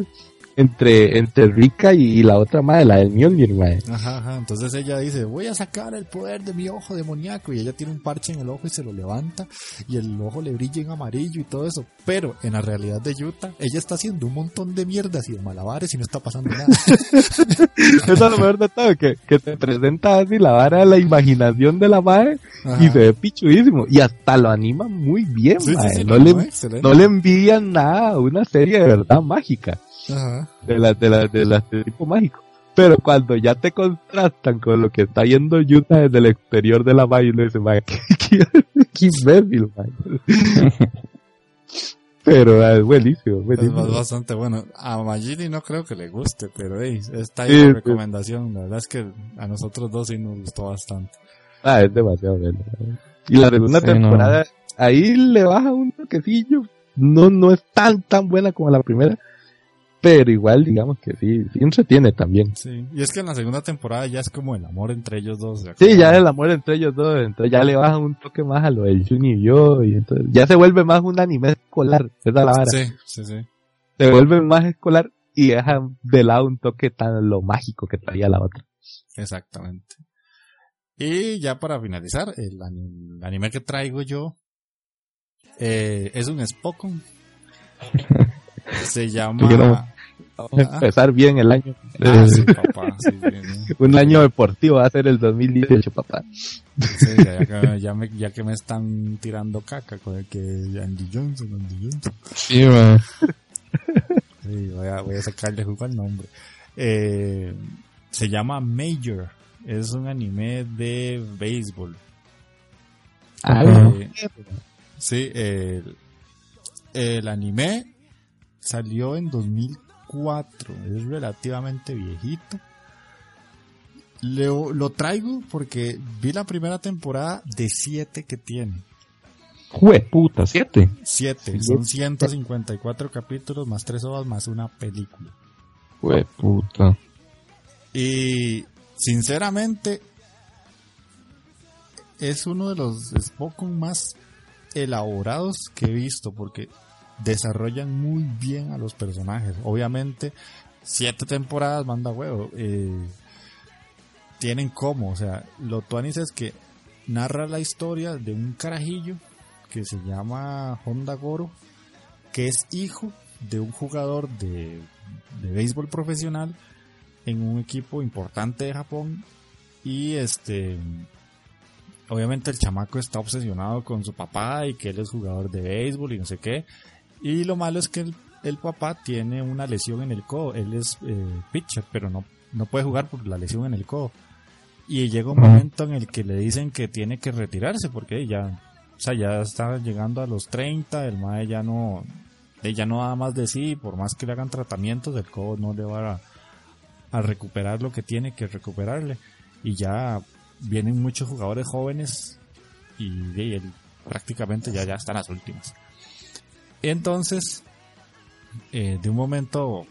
entre, entre Rika y, la otra madre, la del Mjolnir, madre. Ajá, ajá. Entonces ella dice, voy a sacar el poder de mi ojo demoníaco. Y ella tiene un parche en el ojo y se lo levanta. Y el ojo le brilla en amarillo y todo eso. Pero en la realidad de Yuta, ella está haciendo un montón de mierdas y de malabares y no está pasando nada. eso es lo mejor de todo, que, que te presenta así la vara de la imaginación de la madre y se ve pichudísimo. Y hasta lo anima muy bien, no, le, no le envidian nada una serie de verdad mágica de las de la, de las de tipo mágico. Pero cuando ya te contrastan con lo que está yendo Yuta desde el exterior de la baile, dice, qué, qué, imbécil, Pero es buenísimo, buenísimo. Es bastante bueno. A Magini no creo que le guste, pero hey, está ahí la recomendación. La verdad es que a nosotros dos sí nos gustó bastante. Ah, es demasiado bueno. Y la segunda temporada, ahí le baja un toquecillo. No, no es tan, tan buena como la primera pero igual digamos que sí, sí entretiene también. Sí, y es que en la segunda temporada ya es como el amor entre ellos dos. Sí, ya el amor entre ellos dos, entonces ya le baja un toque más a lo del Juni y yo, y entonces ya se vuelve más un anime escolar, esa la vara. Sí, sí, sí. Se vuelve más escolar y deja de lado un toque tan lo mágico que traía la otra. Exactamente. Y ya para finalizar, el anime, que traigo yo eh, es un Spokon. Se llama empezar bien el año. Ah, sí, papá, Un año deportivo va a ser el 2018, papá. ya, que, ya, me, ya, que me están tirando caca con el que Andy Johnson, Andy Johnson. Sí, man. Voy a, voy a sacarle jugo al nombre. Eh, se llama Major. Es un anime de béisbol. Ah, eh, sí, el, el anime salió en 2004, es relativamente viejito. Lo, lo traigo porque vi la primera temporada de 7 que tiene. Jue puta, siete. Siete, son 154 capítulos más tres horas más una película. Jue puta. Y sinceramente es uno de los Spokon más elaborados que he visto porque desarrollan muy bien a los personajes. Obviamente, siete temporadas manda huevo. Eh, tienen como, o sea, lo tuanis es que narra la historia de un carajillo que se llama Honda Goro, que es hijo de un jugador de, de béisbol profesional en un equipo importante de Japón y este obviamente el chamaco está obsesionado con su papá y que él es jugador de béisbol y no sé qué y lo malo es que el, papá tiene una lesión en el codo. Él es eh, pitcher, pero no, no puede jugar por la lesión en el codo. Y llega un momento en el que le dicen que tiene que retirarse porque ya, o sea, ya está llegando a los 30, el mae ya no, ya no da más de sí, por más que le hagan tratamientos, el codo no le va a, a recuperar lo que tiene que recuperarle. Y ya vienen muchos jugadores jóvenes y, y él prácticamente ya, ya están las últimas. Entonces, eh, de un momento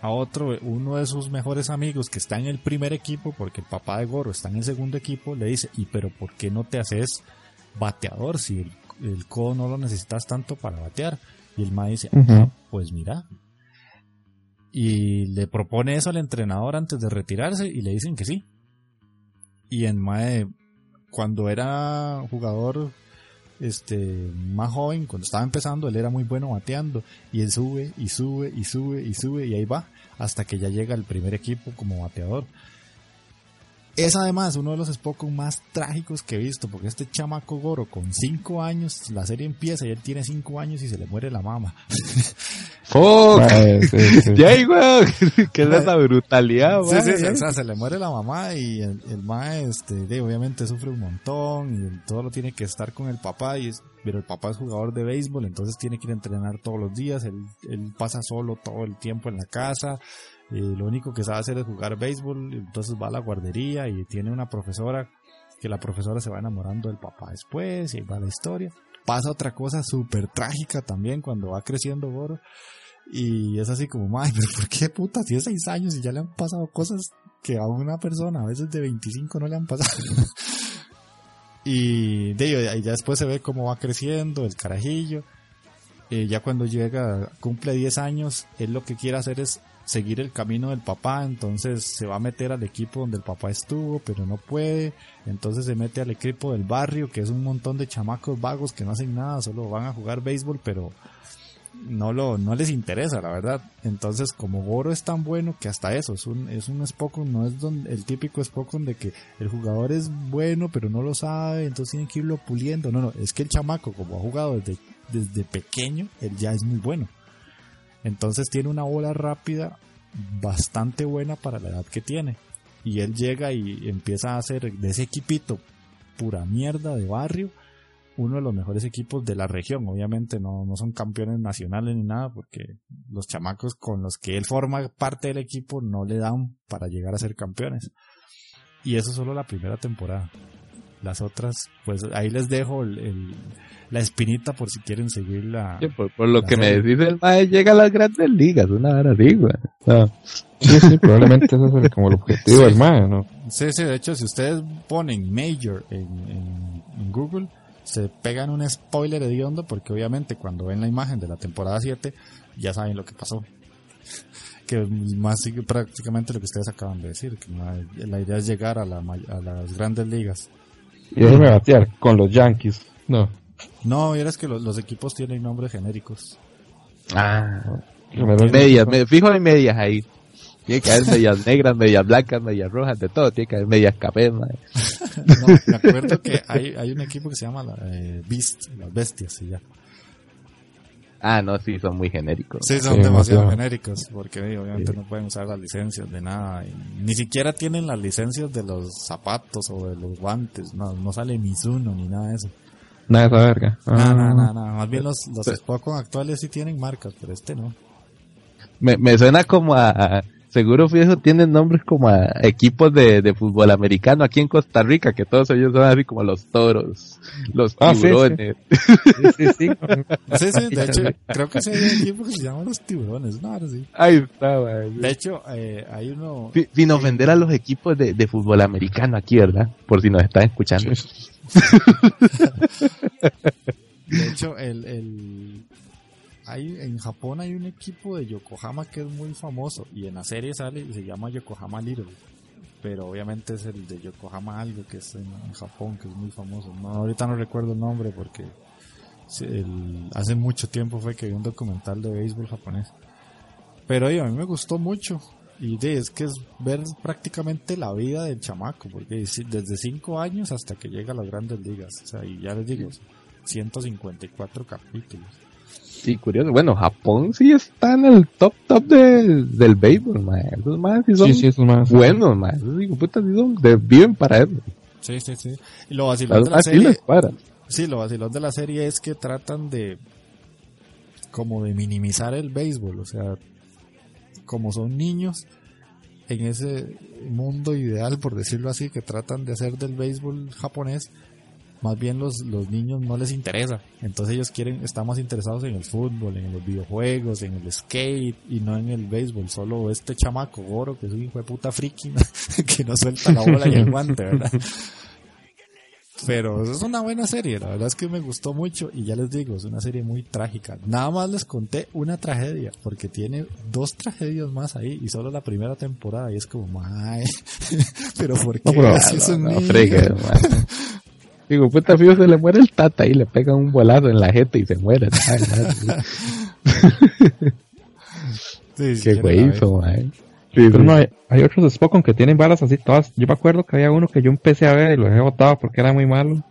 a otro, uno de sus mejores amigos que está en el primer equipo, porque el papá de Goro está en el segundo equipo, le dice, ¿y pero por qué no te haces bateador si el, codo no lo necesitas tanto para batear? Y el ma dice, ah, pues mira. Y le propone eso al entrenador antes de retirarse y le dicen que sí. Y en Mae, cuando era jugador este más joven, cuando estaba empezando, él era muy bueno bateando y él sube y sube y sube y sube y ahí va hasta que ya llega al primer equipo como bateador. Es además uno de los Spokon más trágicos que he visto, porque este chamaco Goro con 5 años, la serie empieza y él tiene 5 años y se le muere la mama. ¡Fuck! Ya, que es esa brutalidad, Sí, sí, o sea, se le muere la mamá y el, el mae, este, obviamente sufre un montón y todo lo tiene que estar con el papá y pero el papá es jugador de béisbol, entonces tiene que ir a entrenar todos los días, él, él pasa solo todo el tiempo en la casa, lo único que sabe hacer es jugar béisbol, entonces va a la guardería y tiene una profesora que la profesora se va enamorando del papá después y va la historia. Pasa otra cosa súper trágica también cuando va creciendo Goro. Y es así como, ay, pero ¿por qué puta? Tiene seis años y ya le han pasado cosas que a una persona a veces de 25 no le han pasado. y de ahí ya después se ve cómo va creciendo el carajillo. Eh, ya cuando llega, cumple 10 años, él lo que quiere hacer es seguir el camino del papá, entonces se va a meter al equipo donde el papá estuvo, pero no puede, entonces se mete al equipo del barrio, que es un montón de chamacos vagos que no hacen nada, solo van a jugar béisbol, pero no lo no les interesa, la verdad. Entonces, como Goro es tan bueno que hasta eso es un es un Spokon, no es don, el típico Spokon de que el jugador es bueno, pero no lo sabe, entonces tienen que irlo puliendo. No, no, es que el chamaco como ha jugado desde desde pequeño, él ya es muy bueno. Entonces tiene una bola rápida bastante buena para la edad que tiene. Y él llega y empieza a hacer de ese equipito pura mierda de barrio uno de los mejores equipos de la región. Obviamente no, no son campeones nacionales ni nada porque los chamacos con los que él forma parte del equipo no le dan para llegar a ser campeones. Y eso solo la primera temporada. Las otras, pues ahí les dejo el la espinita por si quieren seguir la. por, lo que me decís, el mae llega a las grandes ligas, una hora así, güey. Sí, sí, probablemente ese es como el objetivo del mae, ¿no? Sí, sí, de hecho, si ustedes ponen Major en, en, Google, se pegan un spoiler hediondo porque obviamente cuando ven la imagen de la temporada 7 ya saben lo que pasó. que más prácticamente lo que ustedes acaban de decir, que la idea es llegar a, la, a las grandes ligas. Y déjeme batear con los Yankees. No. No, es que los, equipos tienen nombres genéricos. Ah, medias, fijo hay medias ahí. Tiene que haber medias negras, medias blancas, medias rojas, de todo. Tiene que haber medias cafés, no, me acuerdo que hay, hay un equipo que se llama eh, Beast, las bestias, y ya. Ah, no, sí, son muy genéricos. Sí, son demasiado genéricos, porque obviamente no pueden usar las licencias de nada. ni siquiera tienen las licencias de los zapatos o de los guantes. No, no sale Mizuno ni nada de eso. Nada de esa verga. No, no, no, no, Más bien los, los actuales sí tienen marcas, pero este no. Me, me suena como a, seguro fijo tienen nombres como a equipos de, de, fútbol americano aquí en Costa Rica, que todos ellos son así como los toros, los ah, tiburones. Sí, sí, sí. sí, sí, de hecho, creo que sí hay un equipo que se llama los tiburones, ¿no? Sí. Ahí está, güey. De hecho, eh, hay uno... Sin ofender a los equipos de, de, fútbol americano aquí, ¿verdad? Por si nos están escuchando. de hecho, el, el, hay, en Japón hay un equipo de Yokohama que es muy famoso y en la serie sale y se llama Yokohama Little. Pero obviamente es el de Yokohama algo que es en, Japón, que es muy famoso. No, ahorita no recuerdo el nombre porque hace mucho tiempo fue que vi un documental de béisbol japonés. Pero a mí me gustó mucho. Y es que es ver prácticamente la vida del chamaco, porque desde 5 años hasta que llega a las grandes ligas. O sea, y ya les digo, 154 capítulos. Sí, curioso. Bueno, Japón sí está en el top top de, del béisbol, man. Esos más sí son sí, sí, más. buenos, man. Esos digo, puta, sí son de bien para eso. Sí, sí, sí. Y lo vacilón de la serie... Sí, lo vacilón de la serie es que tratan de... Como de minimizar el béisbol, o sea... Como son niños en ese mundo ideal, por decirlo así, que tratan de hacer del béisbol japonés más bien los, los niños no les interesa. Entonces ellos quieren, están más interesados en el fútbol, en los videojuegos, en el skate y no en el béisbol. Solo este chamaco goro que es un hijo de puta friki que no suelta la bola y el guante, ¿verdad? Pero es una buena serie, la verdad es que me gustó mucho y ya les digo, es una serie muy trágica. Nada más les conté una tragedia, porque tiene dos tragedias más ahí y solo la primera temporada y es como, mae, pero ¿por qué? Digo, puta fío, se le muere el tata y le pega un bolazo en la jeta y se muere. sí, Qué güey hizo, Pero no, hay, hay, otros Spokon que tienen balas así todas. Yo me acuerdo que había uno que yo empecé a ver y lo he botado porque era muy malo.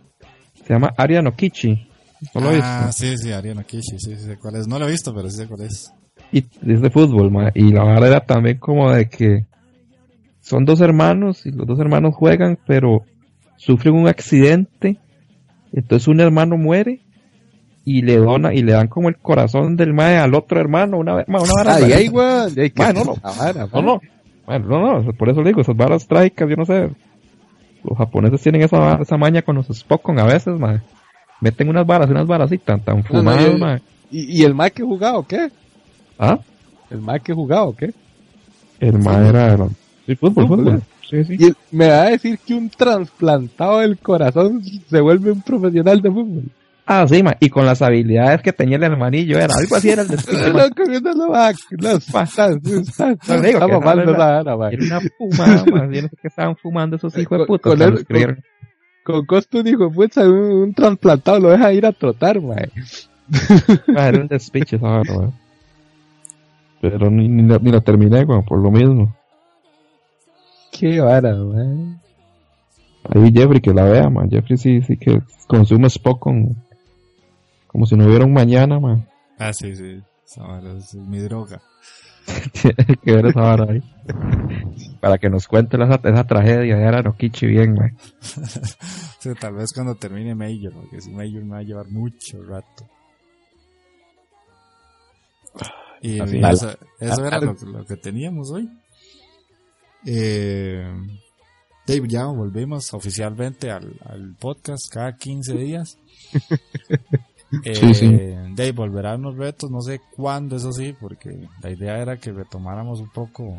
Se llama Ariano Kichi. ¿No lo ah, sí, sí, Ariano Kichi, sí, sí, cuál es. No lo he visto, pero sí sé cuál es. Y es de fútbol, ma. Y la verdad era también como de que son dos hermanos y los dos hermanos juegan, pero sufren un accidente, entonces un hermano muere y le dona y le dan como el corazón del mae al otro hermano, una vez, una vara. Ay, güey, no, no, no, no, bueno, no, no, por eso digo, esas varas trágicas, yo no sé, los japoneses tienen esa, esa maña con los Spokon a veces, mae. Meten unas varas, unas varas así tan, tan fumadas, no, ¿Y, ¿Y, el mae que jugaba o qué? ¿Ah? ¿El mae que jugaba o qué? El mae era... Sí, fútbol, fútbol. Y me va a decir que un trasplantado del corazón se vuelve un profesional de fútbol. Ah, sí, ma. y con las habilidades que tenía el hermanillo, era algo así era el destino. no, comiendo las patas. Estamos Era una fumada, ma. Yo no sé qué estaban fumando esos hijos de puta. Con, el, con, con costo un hijo de puta, un, un, trasplantado lo deja ir a trotar, ma. ah, era un despiche esa Pero ni, ni, ni, la terminé, ma, por lo mismo. Qué vara, man. Ahí Jeffrey que la vea, man. Jeffrey sí, sí que consume Spock con, como si no hubiera un mañana, man. Ah, sí, sí. Esa es mi droga. Tiene que ver esa vara ahí. Para que nos cuente esa, esa tragedia de Aranokichi bien, man. sí, tal vez cuando termine Major, porque si Major me va a llevar mucho rato. Y eso, eso era lo, lo que teníamos hoy. Eh, Dave, ya volvemos oficialmente al, al podcast cada 15 días. eh, Dave, volverá a unos retos, no sé cuándo, eso sí, porque la idea era que retomáramos un poco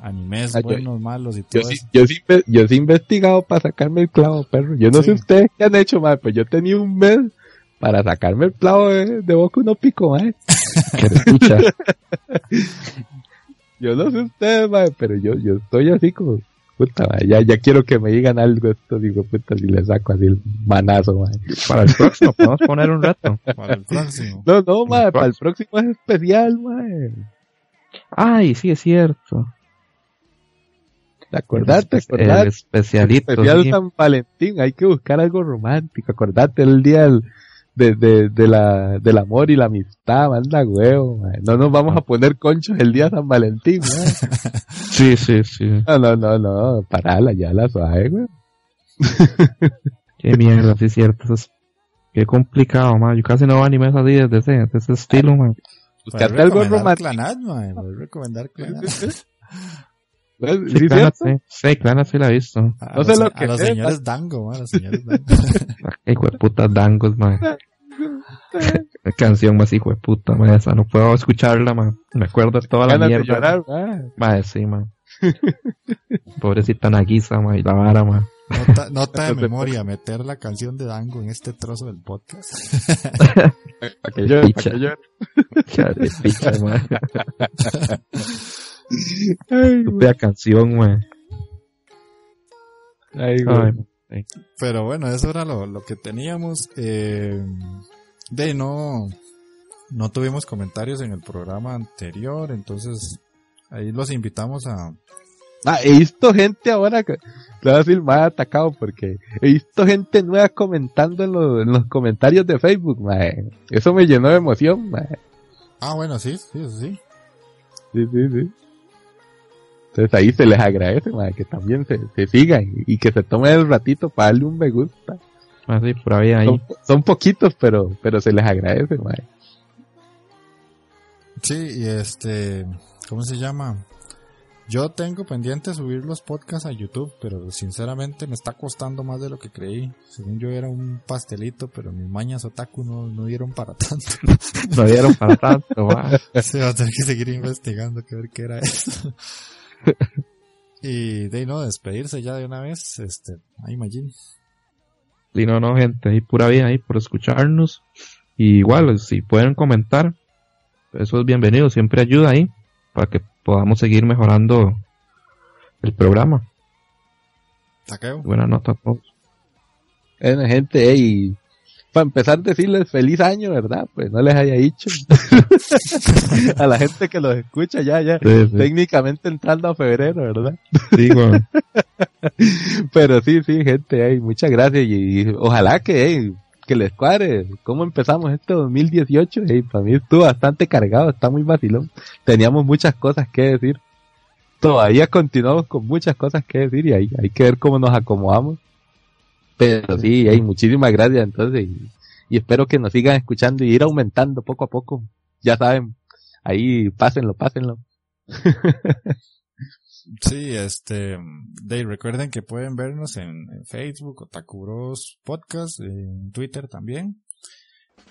animes ah, buenos, malos y todo yo eso. Yo, sí, yo sí he investigado para sacarme el clavo, perro. Yo no sé ustedes qué han hecho, mal, pues yo tenía un mes para sacarme el clavo de, de boca no pico, mal. Yo no sé ustedes, pero yo, yo estoy así como, puta, ya, ya quiero que me digan algo esto, digo, puta, si le saco así el manazo, Para el próximo, podemos poner un reto. Para el próximo. No, no, para el próximo es especial, madre. Ay, sí, es cierto. ¿Te acordate? El especialito. especial San Valentín, hay que buscar algo romántico, acordate el día del de, de, de la, del amor y la amistad, manda huevo, man. no nos vamos a poner conchos el día de San Valentín, man. Sí, sí, sí. No, no, no, no, parala ya la suave, güey. Qué mierda, sí es cierto, eso es qué complicado, man. Yo casi no veo animes así desde ese, desde ese estilo, man. Buscarte algo romántico. Clanat, man. Voy a recomendar Clanat. Sí, claro, sí, sí, claro, sí la he visto. A, no sé lo que a los señores Dango, a los señores Dango. hijo de puta Dangos, man. La canción más hijo de puta, man, esa no puedo escucharla, man. Me acuerdo de toda la mierda. De llorar, man. man. sí, man. Pobrecita Nagisa, man, y la vara, man. Nota, nota de memoria, meter la canción de Dango en este trozo del podcast. para que yo, para que yo. picha, man. Ay, canción. Ay, Pero bueno, eso era lo, lo que teníamos. Eh, de no, no tuvimos comentarios en el programa anterior, entonces ahí los invitamos a, Ah, he visto gente ahora que le va a decir más atacado porque he visto gente nueva comentando en, en los comentarios de Facebook, mae. Eso me llenó de emoción, mae. Ah, bueno, sí, sí, eso sí. Sí, sí, sí. Entonces ahí se les agradece, que también se, se sigan y que se tomen el ratito para darle un me gusta. Ah, sí, por ahí, ahí. Son, son, poquitos, pero, pero se les agradece, mae. Sí, y este, ¿cómo se llama? Yo tengo pendiente subir los podcasts a YouTube, pero sinceramente me está costando más de lo que creí. Según yo era un pastelito, pero mis mañas otaku no, no dieron para tanto. no dieron para tanto, va. Se va a tener que seguir investigando que ver qué era eso. y de no, despedirse ya de una vez, este, ahí imagino. Y no, no, gente, ahí pura vida ahí por escucharnos. Y igual, si pueden comentar, eso es bienvenido, siempre ayuda ahí, para que podamos seguir mejorando el programa. Buena nota a todos. Bueno, gente, y para empezar decirles feliz año, ¿verdad? Pues no les haya dicho. a la gente que los escucha ya, ya, técnicamente entrando a febrero, ¿verdad? Sí, bueno. Pero sí, sí, gente, hey, muchas gracias y, ojalá que, que les cuadre cómo empezamos este 2018. Y para mí estuvo bastante cargado, está muy vacilón. Teníamos muchas cosas que decir. Todavía continuamos con muchas cosas que decir y ahí hay que ver cómo nos acomodamos. Pero sí, hay muchísimas gracias entonces y, espero que nos sigan escuchando y ir aumentando poco a poco. Ya saben, ahí pásenlo, pásenlo. Sí, este, de, recuerden que pueden vernos en, Facebook, Otakuros Podcast, en Twitter también.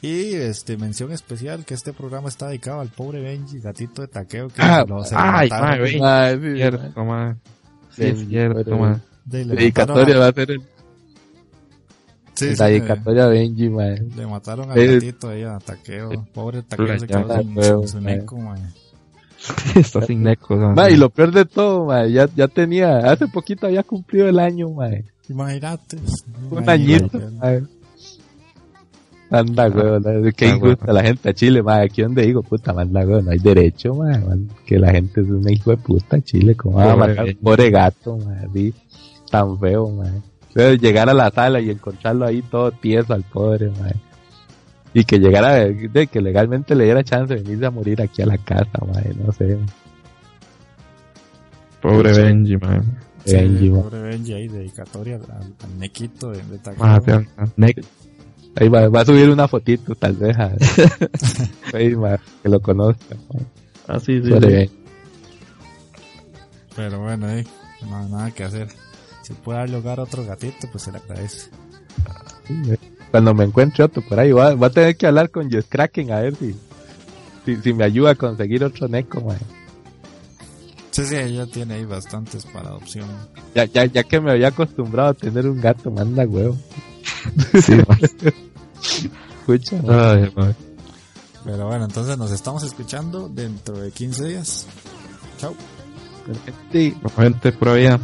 Y este, mención especial que este programa está dedicado al pobre Benji, gatito de taqueo que ah, lo se ay, ay, sí, cierto, Dedicatoria va a ser el... Sí, la dedicatoria de Benji, man. Le mataron al gatito ahí a taqueo. Pobre taqueo se quedó sin su neco, man. Está sin neco, y lo peor de todo, ya, ya tenía, hace poquito había cumplido el año, mae. Imagínate. Un añito, Anda, weón, qué injusta la gente a Chile, mae. Aquí donde digo, puta, manda, weón, no hay derecho, mae, que la gente es una hijo de puta Chile, como va a matar un pobre gato, mae, tan feo, mae. Llegar a la sala y encontrarlo ahí todo tieso al pobre, mae y que llegara, de que legalmente le diera chance de venirse a morir aquí a la casa, madre, no sé. Pobre Benji. Benji, pobre Benji ahí, dedicatoria al, al nequito de, de ah, Ahí va, va, a subir una fotito, tal vez, ahí, que lo conozca. Ah, sí, sí. Pero bueno, ahí, no, nada que hacer. Si puede dar lugar a otro gatito, pues se le agradece. Cuando me encuentre otro por ahí, voy a, tener que hablar con Jess Kraken a ver si, si, me ayuda a conseguir otro Neko, man. Sí, sí, ella tiene ahí bastantes para adopción. Ya, ya, ya que me había acostumbrado a tener un gato, manda huevo. Sí, Escucha. Pero bueno, entonces nos estamos escuchando dentro de 15 días. Chao. Sí. Gente, por allá.